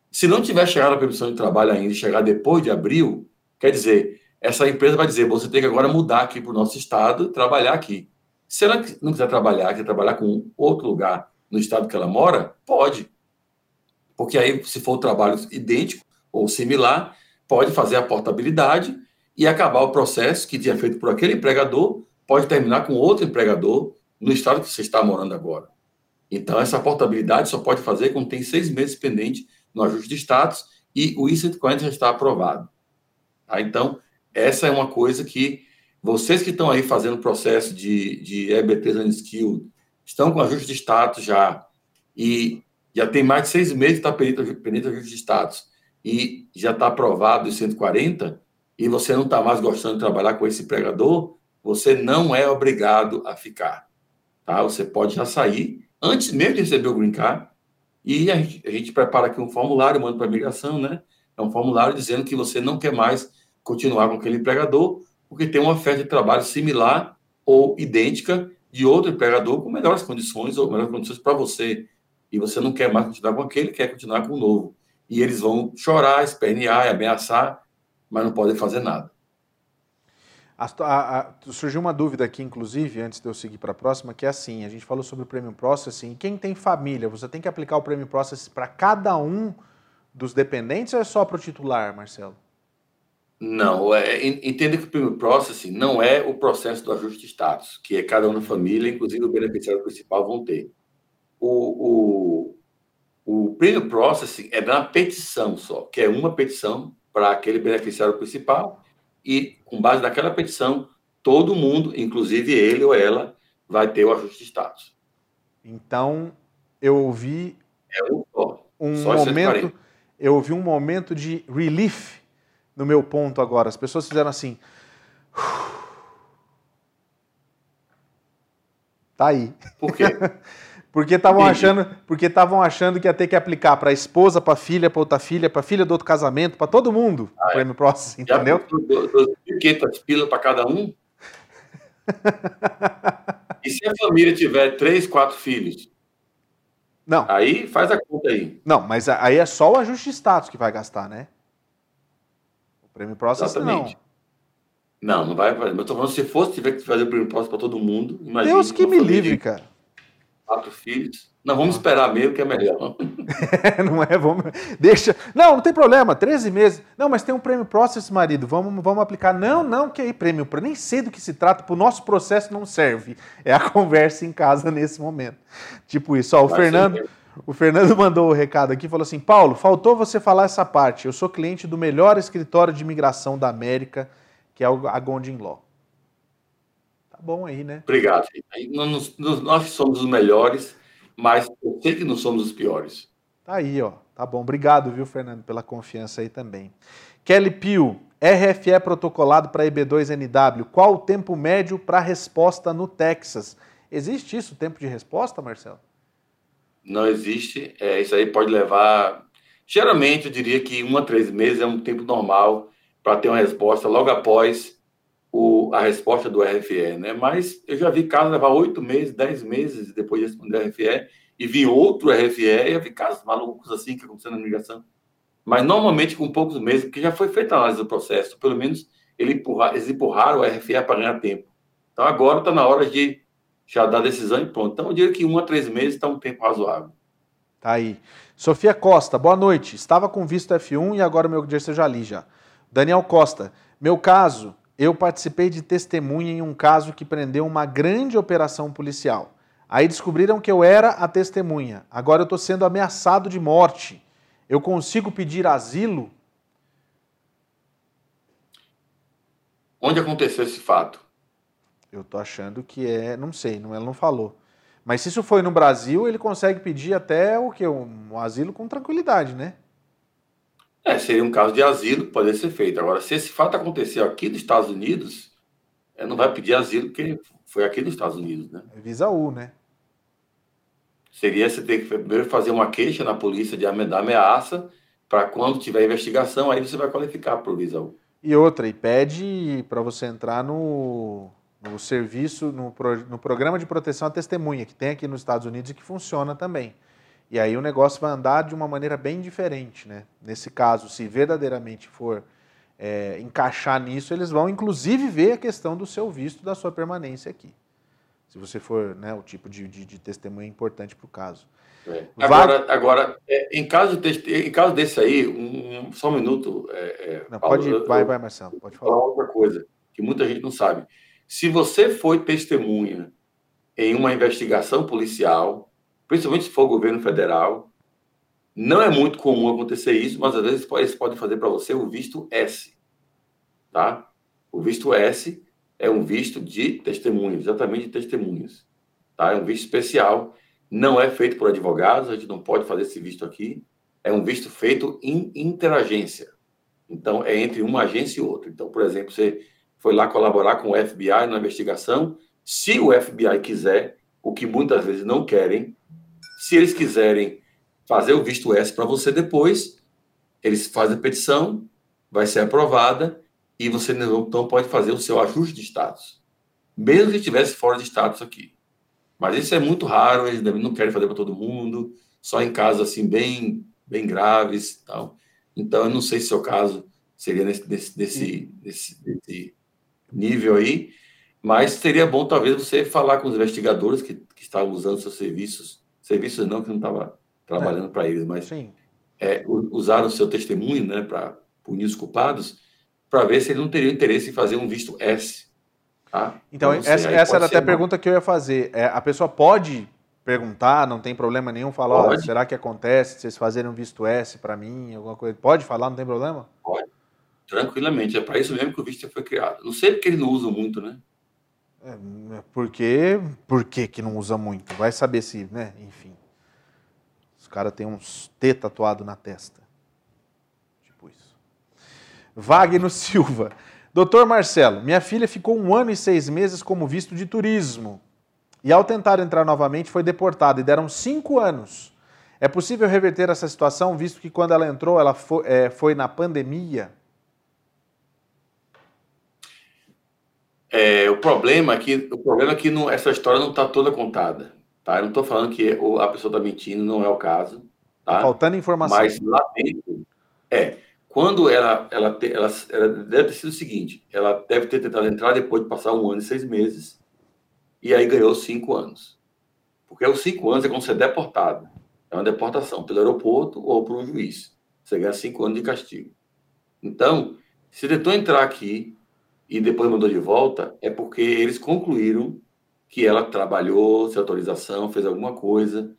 Se não tiver chegado a permissão de trabalho ainda chegar depois de abril, quer dizer, essa empresa vai dizer, você tem que agora mudar aqui para o nosso estado e trabalhar aqui. Se ela não quiser trabalhar, quer trabalhar com outro lugar no estado que ela mora, pode. Porque aí, se for um trabalho idêntico ou similar, pode fazer a portabilidade e acabar o processo que tinha feito por aquele empregador, pode terminar com outro empregador no estado que você está morando agora. Então, essa portabilidade só pode fazer quando tem seis meses pendente no ajuste de status e o I-140 já está aprovado. Tá? Então, essa é uma coisa que vocês que estão aí fazendo o processo de, de EB3 Unskilled, estão com ajuste de status já e já tem mais de seis meses que está pendente ajuste de status e já está aprovado o 140 e você não está mais gostando de trabalhar com esse empregador, você não é obrigado a ficar. Tá? Você pode já sair antes mesmo de receber o green card, e a gente, a gente prepara aqui um formulário, manda para a migração, né? É um formulário dizendo que você não quer mais continuar com aquele empregador, porque tem uma oferta de trabalho similar ou idêntica de outro empregador com melhores condições ou melhores condições para você. E você não quer mais continuar com aquele, quer continuar com o novo. E eles vão chorar, espernear, ameaçar, mas não podem fazer nada. A, a, a, surgiu uma dúvida aqui, inclusive, antes de eu seguir para a próxima, que é assim: a gente falou sobre o Premium Processing. Quem tem família, você tem que aplicar o Premium Processing para cada um dos dependentes ou é só para o titular, Marcelo? Não, é, entenda que o Premium Processing não é o processo do ajuste de status, que é cada um na família, inclusive o beneficiário principal, vão ter. O, o, o Premium Processing é na petição só, que é uma petição para aquele beneficiário principal e, com base naquela petição, todo mundo, inclusive ele ou ela, vai ter o ajuste de status. Então, eu ouvi é um, só, um só momento, eu ouvi um momento de relief no meu ponto agora. As pessoas fizeram assim. Tá aí. Por quê? [LAUGHS] Porque estavam achando, porque estavam achando que ia ter que aplicar para a esposa, para filha, para outra filha, para filha do outro casamento, para todo mundo, ah, o Prêmio Process, entendeu? 2.500 pilas para cada um. [LAUGHS] e se a família tiver três, quatro filhos? Não. Aí faz a conta aí. Não, mas aí é só o ajuste de status que vai gastar, né? Prêmio Process Exatamente. não. Não, não vai fazer. Mas eu tô falando, se fosse, tiver que fazer o Prêmio Process para todo mundo, imagina. Deus que me livre, cara quatro filhos. Não, vamos esperar mesmo, que é melhor. [LAUGHS] não é? Vamos, deixa. Não, não tem problema, 13 meses. Não, mas tem um prêmio Process, marido, vamos, vamos aplicar. Não, não, que aí prêmio, nem sei do que se trata, para o nosso processo não serve. É a [LAUGHS] conversa em casa nesse momento. Tipo isso. Ó, o Fernando. O Fernando [LAUGHS] mandou o recado aqui falou assim: Paulo, faltou você falar essa parte. Eu sou cliente do melhor escritório de imigração da América, que é a Gondin Law. Tá bom aí, né? Obrigado. Nós, nós somos os melhores mas eu sei que não somos os piores. Tá aí, ó. Tá bom. Obrigado, viu, Fernando, pela confiança aí também. Kelly Pio, RFE protocolado para EB2NW. Qual o tempo médio para resposta no Texas? Existe isso, tempo de resposta, Marcelo? Não existe. É, isso aí pode levar. Geralmente, eu diria que um a três meses é um tempo normal para ter uma resposta logo após o, a resposta do RFE, né? Mas eu já vi casos levar oito meses, dez meses depois de responder o RFE e vir outro RFE e eu vi casos malucos assim que aconteceu na migração. Mas normalmente com poucos meses, porque já foi feita a análise do processo, pelo menos ele empurra, eles empurraram o RFE para ganhar tempo. Então agora está na hora de já a decisão e pronto. Então eu diria que um a três meses está um tempo razoável. Tá aí. Sofia Costa, boa noite. Estava com visto F1 e agora meu dia já li já. Daniel Costa, meu caso, eu participei de testemunha em um caso que prendeu uma grande operação policial. Aí descobriram que eu era a testemunha. Agora eu estou sendo ameaçado de morte. Eu consigo pedir asilo? Onde aconteceu esse fato? Eu estou achando que é, não sei, não, ela não falou. Mas se isso foi no Brasil, ele consegue pedir até o que um, asilo com tranquilidade, né? É, seria um caso de asilo que poderia ser feito. Agora, se esse fato aconteceu aqui nos Estados Unidos, é, não vai pedir asilo porque foi aqui nos Estados Unidos, né? É visa U, né? Seria você ter que primeiro fazer uma queixa na polícia de ameaça para quando tiver investigação, aí você vai qualificar para o visa U. E outra, e pede para você entrar no, no serviço, no, pro, no programa de proteção à testemunha, que tem aqui nos Estados Unidos e que funciona também. E aí o negócio vai andar de uma maneira bem diferente, né? Nesse caso, se verdadeiramente for é, encaixar nisso, eles vão inclusive ver a questão do seu visto, da sua permanência aqui. Se você for né, o tipo de, de, de testemunha importante para o caso. É. Agora, agora é, em, caso de, em caso desse aí, um, só um minuto. É, é, não, Paulo, pode, vai, vai, Marcelo, pode falar. falar. outra coisa que muita gente não sabe. Se você foi testemunha em uma investigação policial, principalmente se for governo federal. Não é muito comum acontecer isso, mas às vezes eles podem fazer para você o visto S. Tá? O visto S é um visto de testemunhas, exatamente de testemunhas. Tá? É um visto especial, não é feito por advogados, a gente não pode fazer esse visto aqui. É um visto feito em interagência. Então, é entre uma agência e outra. Então, por exemplo, você foi lá colaborar com o FBI na investigação. Se o FBI quiser, o que muitas vezes não querem, se eles quiserem fazer o visto S para você depois, eles fazem a petição, vai ser aprovada e você então pode fazer o seu ajuste de status, mesmo que estivesse fora de status aqui. Mas isso é muito raro, eles não querem fazer para todo mundo, só em casos assim bem bem graves, tal. Então eu não sei se o seu caso seria nesse, nesse, nesse, nesse, nesse nível aí, mas seria bom talvez você falar com os investigadores que, que estavam usando seus serviços serviços não, que não estava trabalhando é. para eles, mas é, usaram o seu testemunho né, para punir os culpados, para ver se ele não teria interesse em fazer um visto S. Tá? Então, então essa, essa era até a pergunta que eu ia fazer. É, a pessoa pode perguntar, não tem problema nenhum, falar, será que acontece se vocês fazerem um visto S para mim, alguma coisa? Pode falar, não tem problema? Pode, tranquilamente. É para isso mesmo que o visto foi criado. Não sei porque ele não usa muito, né? É, porque, por que que não usa muito? Vai saber se, né? Enfim. Os caras têm uns T tatuado na testa. Tipo isso. Wagner [LAUGHS] Silva. Doutor Marcelo, minha filha ficou um ano e seis meses como visto de turismo. E ao tentar entrar novamente foi deportada e deram cinco anos. É possível reverter essa situação, visto que quando ela entrou, ela foi, é, foi na pandemia? É, o problema é que, o problema é que não, essa história não está toda contada. Tá? Eu não estou falando que a pessoa está mentindo, não é o caso. Tá? Faltando informação. Mas lá dentro, é. Quando ela, ela, ela, ela deve ter sido o seguinte: ela deve ter tentado entrar depois de passar um ano e seis meses, e aí ganhou cinco anos. Porque os cinco anos é quando você é deportado. É uma deportação pelo aeroporto ou por um juiz. Você ganha cinco anos de castigo. Então, se tentou entrar aqui e depois mandou de volta, é porque eles concluíram que ela trabalhou sem autorização, fez alguma coisa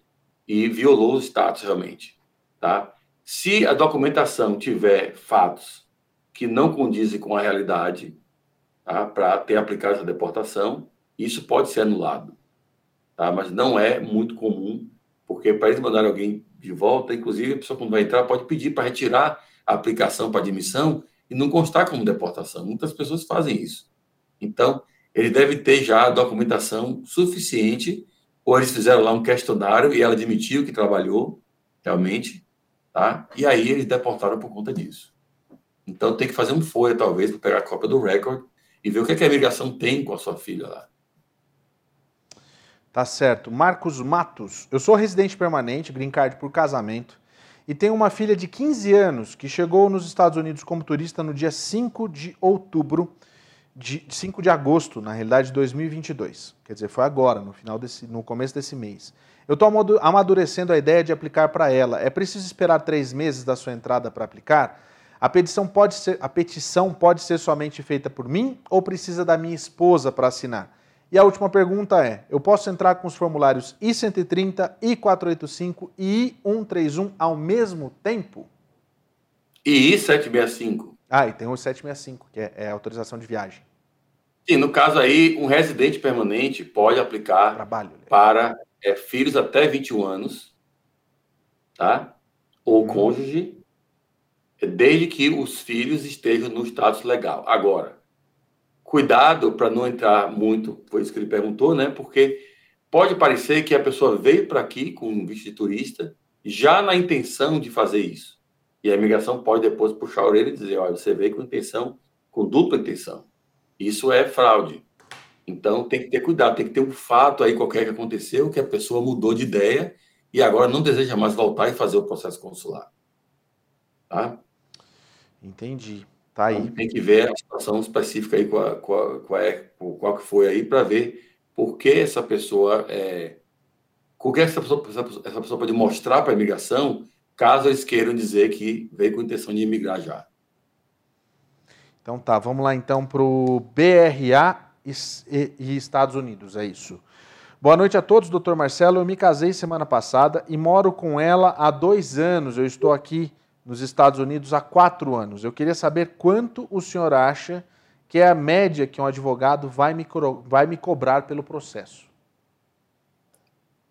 e violou o status realmente, tá? Se a documentação tiver fatos que não condizem com a realidade, tá? para ter aplicado essa deportação, isso pode ser anulado, tá? Mas não é muito comum, porque para eles mandarem alguém de volta, inclusive a pessoa quando vai entrar pode pedir para retirar a aplicação para admissão e não constar como deportação. Muitas pessoas fazem isso. Então, ele deve ter já a documentação suficiente, ou eles fizeram lá um questionário e ela admitiu que trabalhou realmente, tá? E aí eles deportaram por conta disso. Então tem que fazer um folha, talvez, para pegar a cópia do recorde e ver o que, é que a imigração tem com a sua filha lá. Tá certo. Marcos Matos. Eu sou residente permanente, green card por casamento, e tenho uma filha de 15 anos que chegou nos Estados Unidos como turista no dia 5 de outubro de 5 de agosto, na realidade, de 2022. Quer dizer, foi agora, no final desse, no começo desse mês. Eu estou amadurecendo a ideia de aplicar para ela. É preciso esperar três meses da sua entrada para aplicar? A petição, pode ser, a petição pode ser somente feita por mim ou precisa da minha esposa para assinar? E a última pergunta é: eu posso entrar com os formulários I-130, I-485 e I-131 ao mesmo tempo? E I-765. Ah, e tem o 765, que é, é autorização de viagem. Sim, no caso aí, um residente permanente pode aplicar Trabalho, né? para é, filhos até 21 anos, tá? Ou hum. cônjuge, desde que os filhos estejam no status legal. Agora, cuidado para não entrar muito, foi isso que ele perguntou, né? Porque pode parecer que a pessoa veio para aqui com um visto de turista já na intenção de fazer isso. E a imigração pode depois puxar a orelha e dizer, olha, você veio com intenção, com dupla intenção. Isso é fraude. Então tem que ter cuidado, tem que ter um fato aí qualquer que aconteceu, que a pessoa mudou de ideia e agora não deseja mais voltar e fazer o processo consular. Tá? Entendi. Tá aí. Então, tem que ver a situação específica aí, qual, qual, qual, é, qual que foi aí, para ver por que essa pessoa. É, o que essa pessoa, essa pessoa pode mostrar para a imigração, caso eles queiram dizer que veio com intenção de imigrar já. Então tá, vamos lá então para o BRA e, e, Estados Unidos, é isso. Boa noite a todos, doutor Marcelo. Eu me casei semana passada e moro com ela há dois anos. Eu estou aqui nos Estados Unidos há quatro anos. Eu queria saber quanto o senhor acha que é a média que um advogado vai me, vai me cobrar pelo processo.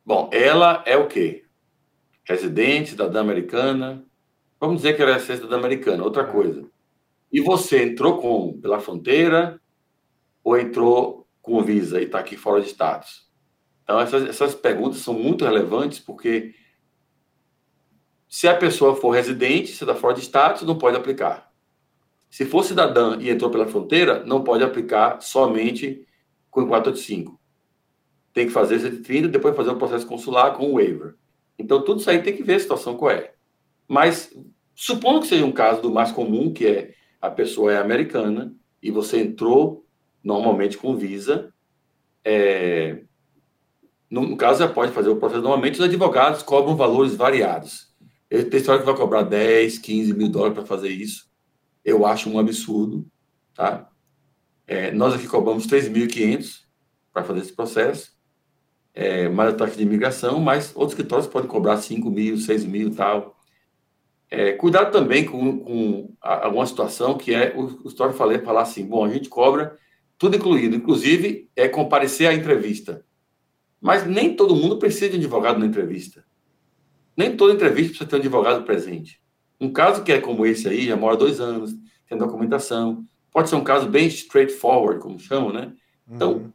Bom, ela é o quê? Residente, cidadã americana. Vamos dizer que ela é cidadã americana, outra coisa. E você entrou com pela fronteira ou entrou com visa e está aqui fora de status? Então, essas, essas perguntas são muito relevantes porque se a pessoa for residente, se está fora de status, não pode aplicar. Se for cidadã e entrou pela fronteira, não pode aplicar somente com o 485. Tem que fazer 130 e depois fazer o processo consular com o waiver. Então, tudo isso aí tem que ver a situação qual é. Mas, supondo que seja um caso do mais comum, que é a pessoa é americana e você entrou normalmente com visa, é, no, caso, já pode fazer o processo. Normalmente, os advogados cobram valores variados. Tem história que vai cobrar 10, 15 mil dólares para fazer isso. Eu acho um absurdo. Tá? É, nós aqui cobramos 3.500 para fazer esse processo, é, mais a taxa de imigração, mas outros escritórios podem cobrar 5 mil, 6 mil e tal. É, cuidado também com, com alguma situação que é o, o Story falei falar assim, bom, a gente cobra tudo incluído, inclusive é comparecer à entrevista. Mas nem todo mundo precisa de advogado na entrevista. Nem toda entrevista precisa ter um advogado presente. Um caso que é como esse aí, já mora dois anos, tem documentação, pode ser um caso bem straightforward, como chamam, né? Então, uhum.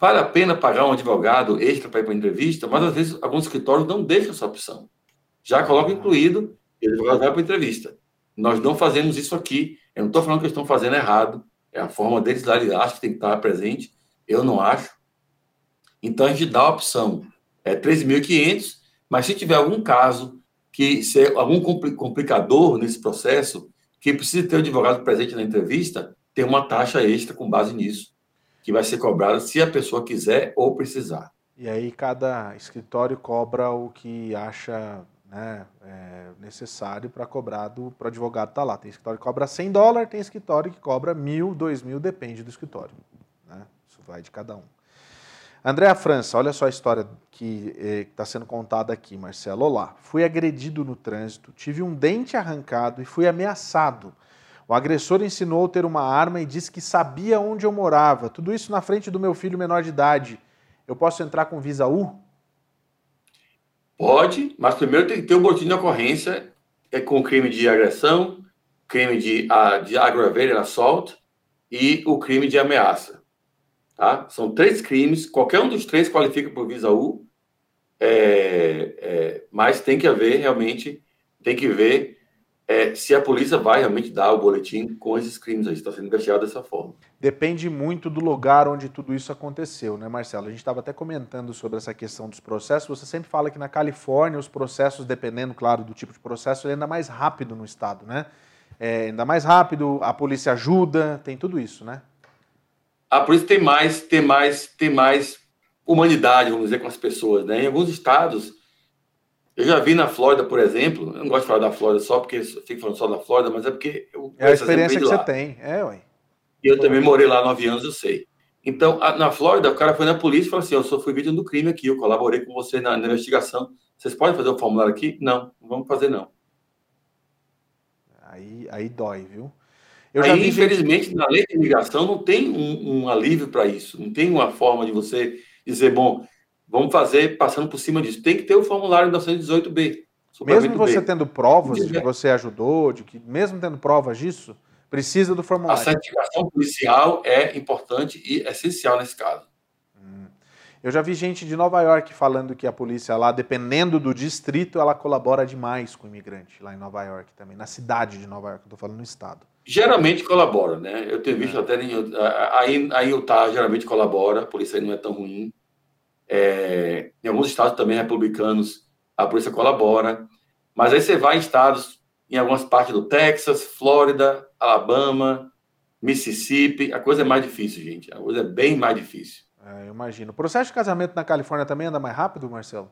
vale a pena pagar um advogado extra para ir para a entrevista, mas às vezes alguns escritórios não deixam essa opção. Já coloca incluído e o advogado vai para a entrevista. Nós não fazemos isso aqui. Eu não estou falando que eles estão fazendo errado. É a forma deles lá, eles acham que tem que estar presente. Eu não acho. Então, a gente dá a opção. É 13.500, mas se tiver algum caso que ser algum complicador nesse processo, que precisa ter o advogado presente na entrevista, tem uma taxa extra com base nisso, que vai ser cobrada se a pessoa quiser ou precisar. E aí cada escritório cobra o que acha né, é, necessário para cobrar do pro advogado estar tá lá. Tem escritório que cobra 100 dólares, tem escritório que cobra mil, dois mil, depende do escritório. Né? Isso vai de cada um. Andréa França, olha só a história que está eh, sendo contada aqui, Marcelo. Olá, fui agredido no trânsito, tive um dente arrancado e fui ameaçado. O agressor ensinou ter uma arma e disse que sabia onde eu morava. Tudo isso na frente do meu filho menor de idade. Eu posso entrar com visa U? Pode, mas primeiro tem que ter o um boletim de ocorrência é com crime de agressão, crime de, uh, de aggravated assault e o crime de ameaça. Tá? São três crimes, qualquer um dos três qualifica por visa U, é, é, mas tem que haver realmente, tem que ver é, se a polícia vai realmente dar o boletim com esses crimes aí, está sendo investigado dessa forma. Depende muito do lugar onde tudo isso aconteceu, né, Marcelo? A gente estava até comentando sobre essa questão dos processos. Você sempre fala que na Califórnia os processos, dependendo, claro, do tipo de processo, ele é ainda mais rápido no estado, né? É ainda mais rápido, a polícia ajuda, tem tudo isso, né? a polícia tem mais, tem mais, tem mais humanidade, vamos dizer, com as pessoas, né? Em alguns estados, eu já vi na Flórida, por exemplo, eu não gosto de falar da Flórida só porque fico falando só da Flórida, mas é porque eu, é a experiência que você tem, é, ué. E eu também morei lá nove anos, eu sei. Então, a, na Flórida, o cara foi na polícia e falou assim: Eu sou fui vítima do crime aqui, eu colaborei com você na, na investigação. Vocês podem fazer o formulário aqui? Não, não vamos fazer, não. Aí, aí dói, viu? Eu Aí, infelizmente, gente... na lei de imigração não tem um, um alívio para isso, não tem uma forma de você dizer, bom, vamos fazer passando por cima disso. Tem que ter o formulário 918B. Mesmo você B. tendo provas de que você ajudou, de que mesmo tendo provas disso, precisa do formulário. A certificação policial é importante e essencial nesse caso. Hum. Eu já vi gente de Nova York falando que a polícia lá, dependendo do distrito, ela colabora demais com o imigrante lá em Nova York também, na cidade de Nova York, estou falando no estado geralmente colabora, né? Eu tenho visto é. até em, aí, aí Utah geralmente colabora, a polícia aí não é tão ruim. É, em alguns estados também republicanos a polícia colabora, mas aí você vai em estados, em algumas partes do Texas, Flórida, Alabama, Mississippi, a coisa é mais difícil, gente. A coisa é bem mais difícil. É, eu imagino. O processo de casamento na Califórnia também anda mais rápido, Marcelo?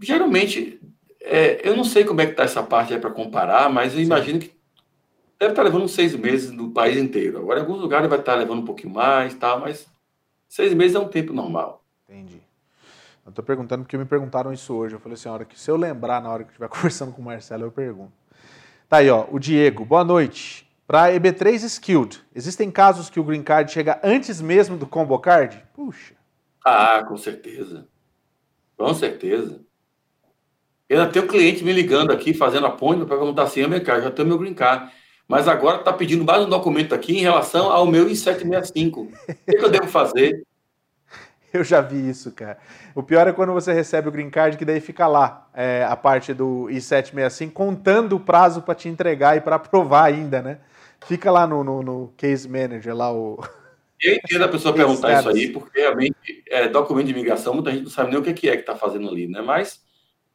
Geralmente é, eu não sei como é que está essa parte aí para comparar, mas eu Sim. imagino que deve estar tá levando uns seis meses no país inteiro. Agora, em alguns lugares vai estar tá levando um pouquinho mais, tá, mas seis meses é um tempo normal. Entendi. Eu estou perguntando porque me perguntaram isso hoje. Eu falei assim, a hora que se eu lembrar na hora que estiver [LAUGHS] conversando com o Marcelo, eu pergunto. Tá aí, ó, o Diego. Boa noite. Para EB3 Skilled, existem casos que o Green Card chega antes mesmo do Combo Card? Puxa. Ah, com certeza. Com certeza. Eu ainda tenho cliente me ligando aqui, fazendo apoio para perguntar assim, meu cara, já tenho meu green card. Mas agora está pedindo mais um documento aqui em relação ao meu I-765. O que, eu devo fazer? [LAUGHS] Eu já vi isso, cara. O pior é quando você recebe o green card, que daí fica lá é, a parte do I-765, contando o prazo para te entregar e para aprovar ainda, né? Fica lá no, no, no, case manager, lá o. [LAUGHS] Eu entendo a pessoa perguntar isso aí, porque realmente é, documento de imigração, muita gente não sabe nem o que é que está fazendo ali, né? Mas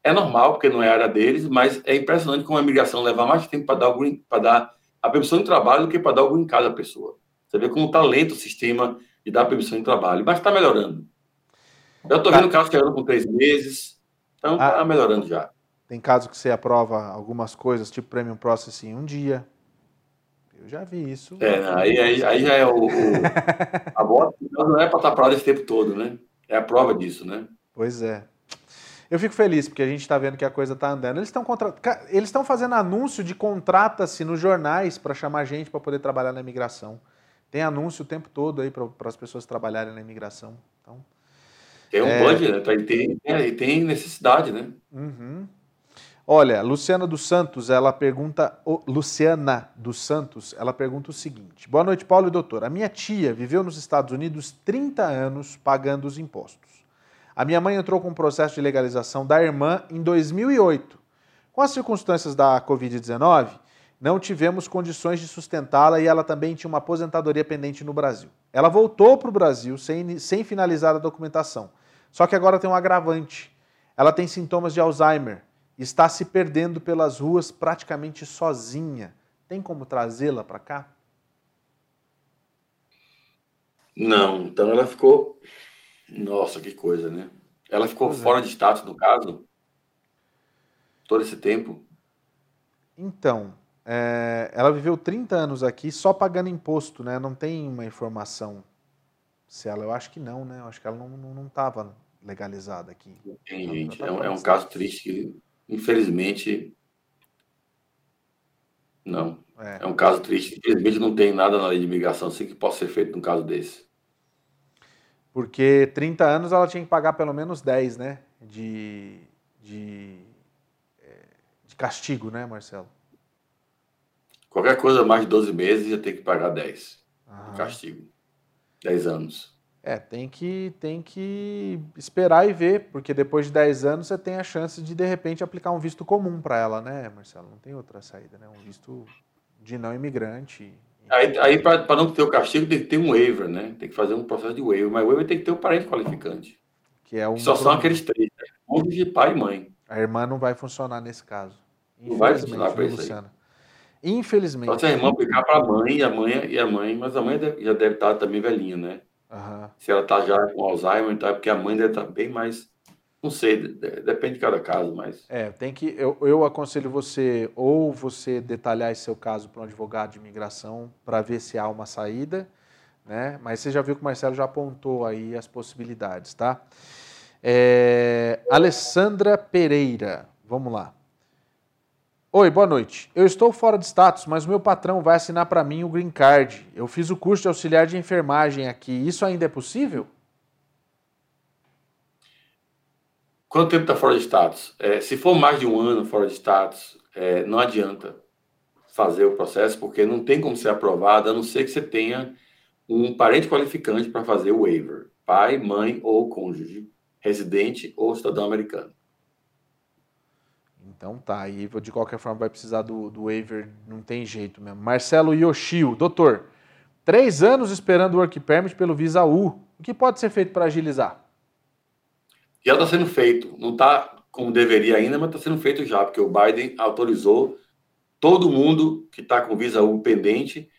é normal, porque não é área deles, mas é impressionante como a imigração leva mais tempo para dar, o dar a permissão de trabalho do que para dar o green card à pessoa. Você vê como está lento o sistema de dar permissão de trabalho, mas está melhorando. Eu estou vendo ah. casos chegando com três meses, então está ah. melhorando já. Tem casos que você aprova algumas coisas, tipo Premium Processing, um dia. Eu já vi isso. É, aí, aí, aí já é o. o [LAUGHS] a bota não é para estar parado esse tempo todo, né? É a prova disso, né? Pois é. Eu fico feliz porque a gente está vendo que a coisa está andando. Eles estão contra... eles estão fazendo anúncio de contrata-se nos jornais para chamar gente para poder trabalhar na imigração. Tem anúncio o tempo todo aí para as pessoas trabalharem na imigração. Então, tem um é... budget, né? E tem, é, tem necessidade, né? Uhum. Olha, Luciana dos Santos, ela pergunta, Luciana dos Santos, ela pergunta o seguinte: Boa noite, Paulo e doutor. A minha tia viveu nos Estados Unidos 30 anos pagando os impostos. A minha mãe entrou com um processo de legalização da irmã em 2008. Com as circunstâncias da Covid-19, não tivemos condições de sustentá-la e ela também tinha uma aposentadoria pendente no Brasil. Ela voltou para o Brasil sem, sem finalizar a documentação. Só que agora tem um agravante. Ela tem sintomas de Alzheimer está se perdendo pelas ruas praticamente sozinha. Tem como trazê-la para cá? Não, então ela ficou Nossa, que coisa, né? Ela ficou pois é. fora é. de status, no caso, todo esse tempo. Então, é, ela viveu 30 anos aqui só pagando imposto, né? Não tem uma informação se ela, eu acho que não, né? Eu acho que ela não estava não, não legalizada aqui. Tem, gente. É um, é um caso triste que, infelizmente, não. É. é. um caso triste. Infelizmente, não tem nada na lei de imigração assim que possa ser feito num caso desse. Porque 30 anos ela tinha que pagar pelo menos 10, né? De, de, é, de castigo, né, Marcelo? Qualquer coisa mais de 12 meses já tem que pagar 10. Aham. Castigo. 10 anos. É, tem que, tem que esperar e ver, porque depois de 10 anos você tem a chance de, de repente, aplicar um visto comum para ela, né, Marcelo? Não tem outra saída, né? Um visto de não imigrante. Aí, aí para não ter o castigo, tem que ter um waiver, né? Tem que fazer um processo de waiver, mas o waiver tem que ter um parente qualificante. Que é um Só são aqueles três, né? de pai e mãe. A irmã não vai funcionar nesse caso. Não vai funcionar para isso aí. Infelizmente. Só se a irmã aplicar para a mãe e a mãe e a mãe, mas a mãe já deve estar também velhinha, né? Uhum. Se ela está já com Alzheimer, então é porque a mãe deve estar bem mais. Não sei, depende de cada caso, mas. É, tem que. Eu, eu aconselho você, ou você detalhar esse seu caso para um advogado de imigração para ver se há uma saída, né? Mas você já viu que o Marcelo já apontou aí as possibilidades, tá? É, Alessandra Pereira, vamos lá. Oi, boa noite. Eu estou fora de status, mas o meu patrão vai assinar para mim o green card. Eu fiz o curso de auxiliar de enfermagem aqui. Isso ainda é possível? Quanto tempo está fora de status? É, se for mais de um ano fora de status, é, não adianta fazer o processo, porque não tem como ser aprovado, a não ser que você tenha um parente qualificante para fazer o waiver. Pai, mãe ou cônjuge, residente ou cidadão americano. Então tá, aí de qualquer forma vai precisar do, do waiver, não tem jeito mesmo. Marcelo Yoshio, doutor, três anos esperando o work permit pelo Visa U. O que pode ser feito para agilizar? Já está sendo feito. Não está como deveria ainda, mas está sendo feito já, porque o Biden autorizou todo mundo que está com Visa U pendente.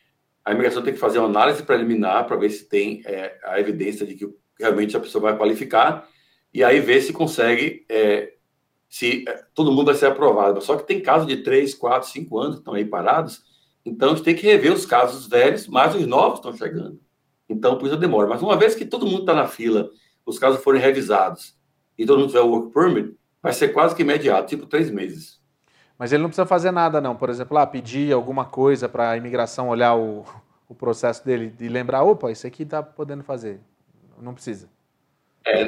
A imigração tem que fazer uma análise preliminar para ver se tem é, a evidência de que realmente a pessoa vai qualificar e aí ver se consegue é, se eh, todo mundo vai ser aprovado. Só que tem casos de 3, 4, 5 anos que estão aí parados, então a gente tem que rever os casos velhos, mas os novos estão chegando. Então, por isso demora. Mas uma vez que todo mundo está na fila, os casos forem revisados e todo mundo tiver o work permit, vai ser quase que imediato, tipo três meses. Mas ele não precisa fazer nada, não. Por exemplo, lá, pedir alguma coisa para a imigração olhar o, o processo dele e lembrar, opa, isso aqui está podendo fazer. Não precisa. É,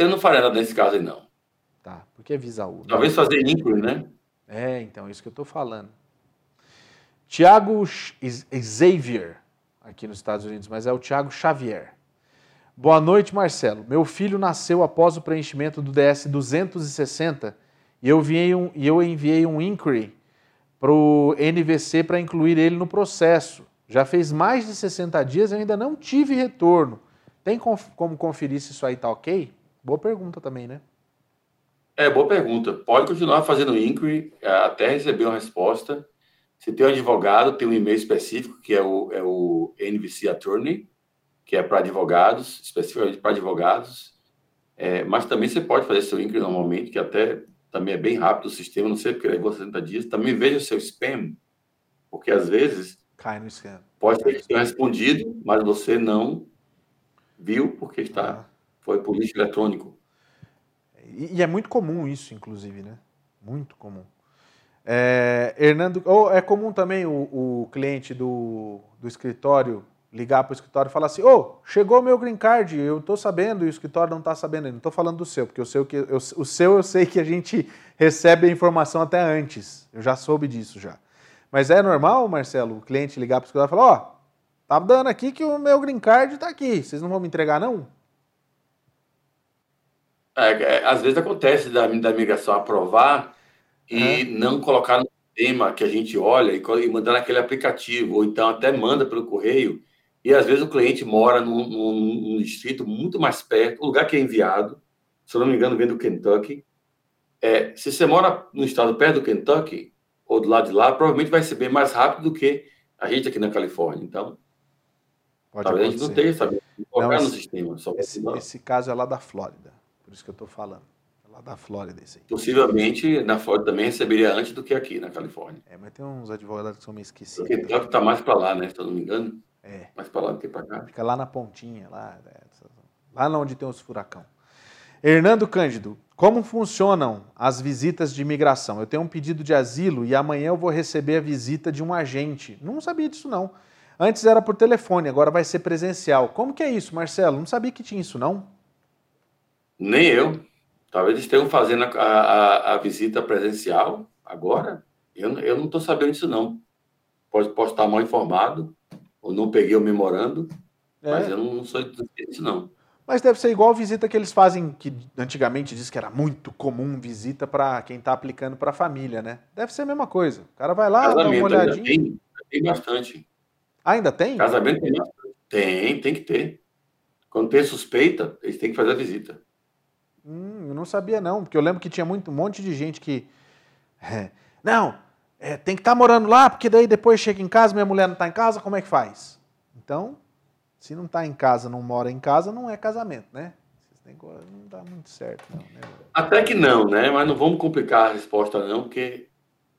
eu não faria nada nesse caso aí, não. Tá, porque é Visaú. Né? Talvez fazer incluir, né? É, então, isso que eu estou falando. Tiago Xavier, aqui nos Estados Unidos, mas é o Tiago Xavier. Boa noite, Marcelo. Meu filho nasceu após o preenchimento do DS 260 e eu enviei um, eu enviei um inquiry para o NVC para incluir ele no processo. Já fez mais de 60 dias e ainda não tive retorno. Tem como conferir se isso aí tá ok? Boa pergunta também, né? É, boa pergunta. Pode continuar fazendo inquiry é, até receber uma resposta. Se tem um advogado, tem um e-mail específico, que é o, é o NVC Attorney, que é para advogados, especificamente para advogados. É, mas também você pode fazer seu inquiry normalmente, que até também é bem rápido o sistema, não sei porque levou 60 dias. Também veja o seu spam, porque às vezes Cai no spam. pode ter sido respondido, mas você não viu porque está ah. foi por lixo eletrônico. E, e é muito comum isso, inclusive, né? Muito comum. É, Hernando, ou é comum também o, o cliente do, do escritório ligar para o escritório e falar assim: Ô, oh, chegou o meu green card, eu estou sabendo e o escritório não está sabendo. não estou falando do seu, porque o seu, que, eu, o seu eu sei que a gente recebe a informação até antes. Eu já soube disso já. Mas é normal, Marcelo, o cliente ligar para o escritório e falar: Ó, oh, tá dando aqui que o meu green card está aqui, vocês não vão me entregar, não? É, é, às vezes acontece da, da migração aprovar e uhum. não colocar no tema que a gente olha e, e mandar naquele aplicativo, ou então até manda pelo correio, e às vezes o cliente mora num, num, num distrito muito mais perto, o lugar que é enviado, se eu não me engano, vem do Kentucky. É, se você mora no estado perto do Kentucky, ou do lado de lá, provavelmente vai bem mais rápido do que a gente aqui na Califórnia. Então, Pode Talvez a gente não acontecer. tenha sabido colocar no sistema. Só Esse, esse caso é lá da Flórida. Por isso que eu tô falando. É lá da Flórida esse aí. Possivelmente na Flórida também receberia antes do que aqui na Califórnia. É, mas tem uns advogados que são meio esquecidos. Porque está mais para lá, né? Se eu não me engano. É. Mais para lá do que para cá. Fica lá na pontinha, lá, né, lá onde tem os furacão. Hernando Cândido, como funcionam as visitas de imigração? Eu tenho um pedido de asilo e amanhã eu vou receber a visita de um agente. Não sabia disso não. Antes era por telefone, agora vai ser presencial. Como que é isso, Marcelo? Não sabia que tinha isso não? Nem eu. Talvez estejam fazendo a, a- a visita presencial agora. Eu, eu não estou sabendo disso, não. Posso, posso estar mal informado, ou não peguei o memorando, mas É. eu não, sou disso, não. Mas deve ser igual a visita que eles fazem, que antigamente diz que era muito comum visita para quem está aplicando para a família, né? Deve ser a mesma coisa. O cara vai lá, dá uma Casamento olhadinha. tem, tem bastante. Ainda tem? Casamento tem bastante. Tem, tem que ter. Quando tem suspeita, eles têm que fazer a visita. Hum, eu não sabia não, porque eu lembro que tinha muito, um monte de gente que... [LAUGHS] é, não, é, tem que estar morando lá, porque daí depois chega em casa, minha mulher não está em casa, como é que faz? Então, se não está em casa, não mora em casa, não é casamento, né? Esses negócios não dá muito certo não, né? Até que não, né? Mas não vamos complicar a resposta, não, porque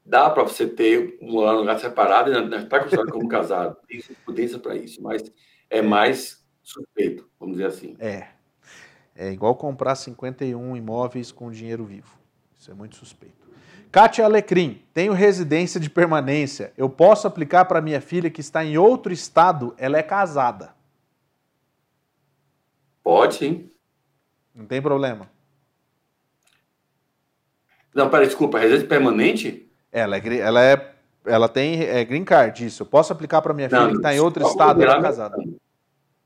dá para você ter um lugar separado e não está considerado como casado. Tem jurisprudência para isso, mas é mais suspeito, vamos dizer assim. É. É igual comprar 51 imóveis com dinheiro vivo. Isso é muito suspeito. Kátia Alecrim, tenho residência de permanência. Eu posso aplicar para minha filha que está em outro estado? Ela é casada. Pode sim. Não tem problema. Não, pera, desculpa, residência permanente? Ela é, ela é, ela tem é, green card, isso. Eu posso aplicar para minha filha que está em outro estado? Ela é casada.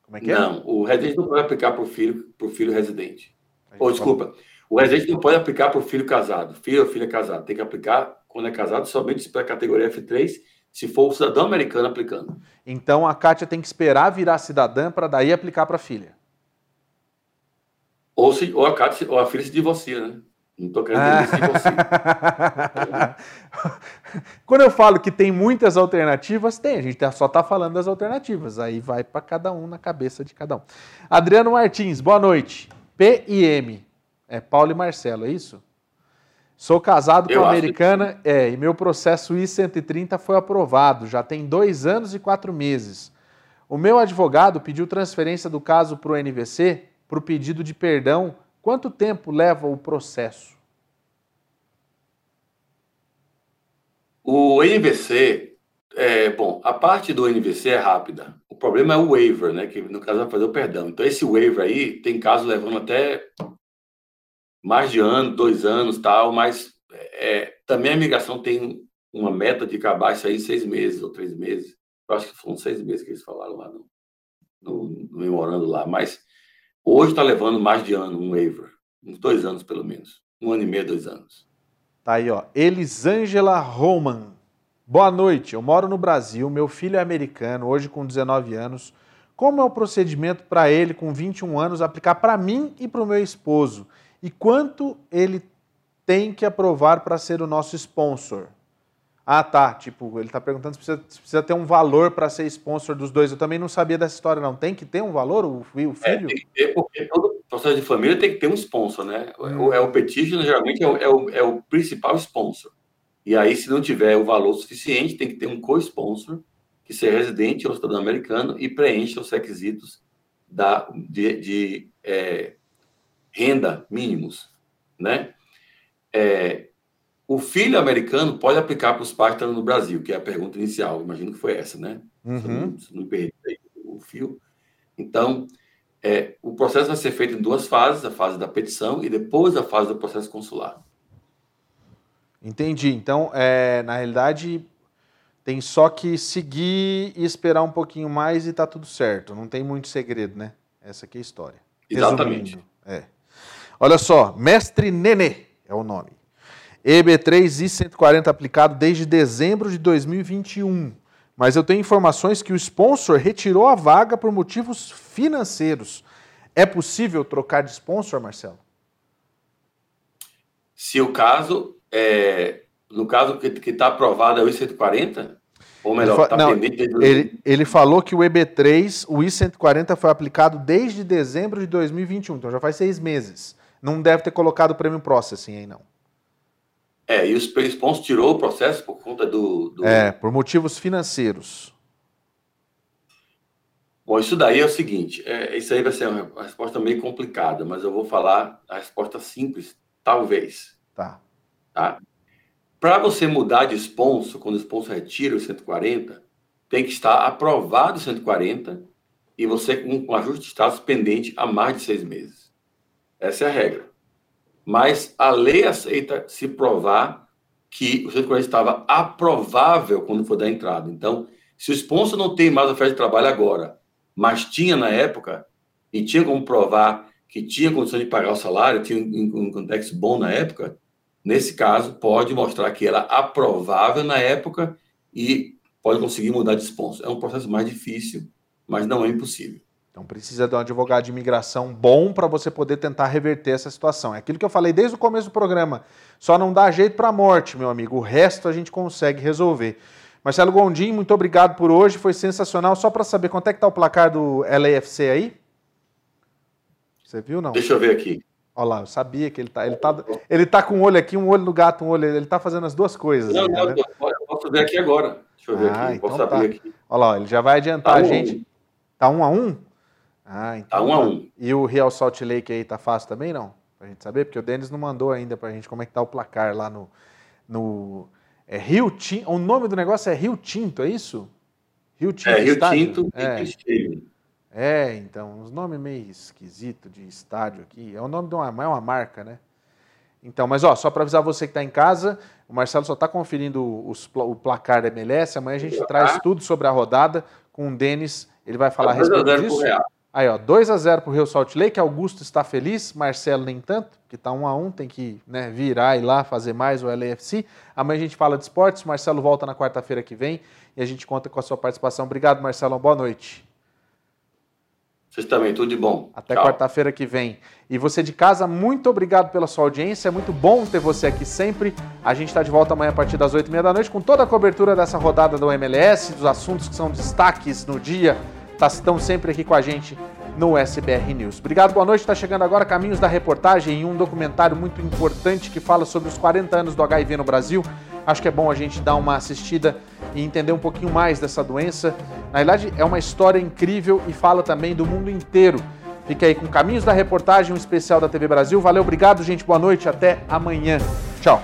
Como é que é? Não, o residente não pode aplicar para o filho, pro filho residente. Ou, desculpa, o residente não pode aplicar para o filho casado. Filho ou filha casado. Tem que aplicar, quando é casado, somente para a categoria F3, se for o cidadão americano aplicando. Então a Kátia tem que esperar virar cidadã para daí aplicar para a filha. Ou, se, ou, a, Cátia se- ou a filha se divorcia, né? Não estou querendo dizer divorcia. [LAUGHS] Quando eu falo que tem muitas alternativas, tem. A gente tá- só está falando das alternativas. Aí vai para cada um na cabeça de cada um. Adriano Martins, boa noite. P e M. É Paulo e Marcelo, é isso? Sou casado Eu com a acho americana, é, e meu processo I-130 foi aprovado. Já tem dois anos e quatro meses. O meu advogado pediu transferência do caso para o NVC, para o pedido de perdão. Quanto tempo leva o processo? O NVC, é, bom, a parte do NVC é rápida. O problema é o waiver, né? Que no caso vai fazer o perdão. Então, esse waiver aí tem caso levando até mais de ano, dois anos, tal, mas é, também a imigração tem uma meta de acabar isso aí em seis meses ou três meses. Eu acho que foram seis meses que eles falaram lá no, no, no memorando lá, mas hoje está levando mais de ano um waiver, uns dois anos pelo menos, um ano e meio, dois anos. Tá aí, ó. Elisângela Roman. Boa noite. Eu moro no Brasil. Meu filho é americano, hoje com 19 anos. Como é o procedimento para ele, com 21 anos, aplicar para mim e para o meu esposo? E quanto ele tem que aprovar para ser o nosso sponsor? Ah, tá. Tipo, ele tá perguntando se precisa, se precisa ter um valor para ser sponsor dos dois. Eu também não sabia dessa história, não. Tem que ter um valor, o, o É, filho? tem que ter, porque todo processo de família tem que ter um sponsor, né? O, é o petition, geralmente, é o, é, o, é o principal sponsor. E aí, se não tiver o valor suficiente, tem que ter um co-sponsor, que seja residente ou cidadão americano e preencha os requisitos da, de, de, é, renda mínimos, né? É, o filho americano pode aplicar para os pais que estão no Brasil, que é a pergunta inicial. Imagino que foi essa, né? Se não- se eu não perdi aí o fio. Então, é, o processo vai ser feito em duas fases, a fase da petição e depois a fase do processo consular. Entendi. Então, é, na realidade, tem só que seguir e esperar um pouquinho mais e tá tudo certo. Não tem muito segredo, né? Essa aqui é a história. Exatamente. Resumindo, é. Olha só, Mestre Nenê é o nome. EB3 e 140 aplicado desde dezembro de 2021. Mas eu tenho informações que o sponsor retirou a vaga por motivos financeiros. É possível trocar de sponsor, Marcelo? Se o caso, é, no caso que está aprovado é o I-140, Ou melhor, está pendente desde ele, ele falou que o EB3, o I-140 foi aplicado desde dezembro de 2021, então já faz seis meses. Não deve ter colocado o prêmio processing aí, não. É, e o Spons tirou o processo por conta do, do, É, por motivos financeiros. Bom, isso daí é o seguinte: é, isso aí vai ser uma resposta meio complicada, mas eu vou falar a resposta simples, talvez. Tá. Tá? Para você mudar de sponsor, quando o sponsor retira o 140, tem que estar aprovado o 140 e você com um ajuste de status pendente há mais de seis meses. Essa é a regra. Mas a lei aceita se provar que o 140 estava aprovável quando for dar entrada. Então, se o sponsor não tem mais oferta de trabalho agora, mas tinha na época, e tinha como provar que tinha condição de pagar o salário, tinha um, um contexto bom na época, Nesse caso, pode mostrar que era aprovável na época e pode conseguir mudar de sponsor. É um processo mais difícil, mas não é impossível. Então precisa de um advogado de imigração bom para você poder tentar reverter essa situação. É aquilo que eu falei desde o começo do programa. Só não dá jeito para a morte, meu amigo. O resto a gente consegue resolver. Marcelo Gondim, muito obrigado por hoje. Foi sensacional. Só para saber quanto é que está o placar do LAFC aí? Você viu não? Deixa eu ver aqui. Olha lá, eu sabia que ele tá, ele tá, ele tá com um olho aqui, um olho no gato, um olho, ele tá fazendo as duas coisas. Não, não, né? eu posso ver aqui agora. Deixa eu ver ah, aqui, posso então tá. aqui. Olha lá, ele já vai adiantar tá a gente. Um. Tá um a um? Ah, então. Tá um a tá. um. E o Real Salt Lake aí tá fácil também, não? Pra gente saber, porque o Denis não mandou ainda pra gente como é que tá o placar lá no. no é Rio Tinto. O nome do negócio é Rio Tinto, é isso? Rio Tinto. É, Rio Estádio? Tinto é. é, então, uns nomes meio esquisito de estádio aqui. É o nome de uma, é uma marca, né? Então, mas ó, só para avisar você que está em casa, o Marcelo só está conferindo os, o placar da MLS. Amanhã a gente traz tudo sobre a rodada com o Denis. Ele vai falar a respeito disso. Aí, ó, 2 a 0 para o Rio Salt Lake. Augusto está feliz, Marcelo nem tanto, que está 1 a 1 tem que né, virar e lá fazer mais o LAFC. Amanhã a gente fala de esportes. Marcelo volta na quarta-feira que vem e a gente conta com a sua participação. Obrigado, Marcelo. Boa noite. Vocês também, tudo de bom. Até quarta-feira que vem. E você de casa, muito obrigado pela sua audiência. É muito bom ter você aqui sempre. A gente está de volta amanhã a partir das 8h30 da noite com toda a cobertura dessa rodada do MLS, dos assuntos que são destaques no dia. Tá, estão sempre aqui com a gente no SBR News. Obrigado, boa noite. Está chegando agora Caminhos da Reportagem e um documentário muito importante que fala sobre os 40 anos do HIV no Brasil. Acho que é bom a gente dar uma assistida e entender um pouquinho mais dessa doença. Na verdade, é uma história incrível e fala também do mundo inteiro. Fique aí com Caminhos da Reportagem, um especial da TV Brasil. Valeu, obrigado, gente. Boa noite. Até amanhã. Tchau.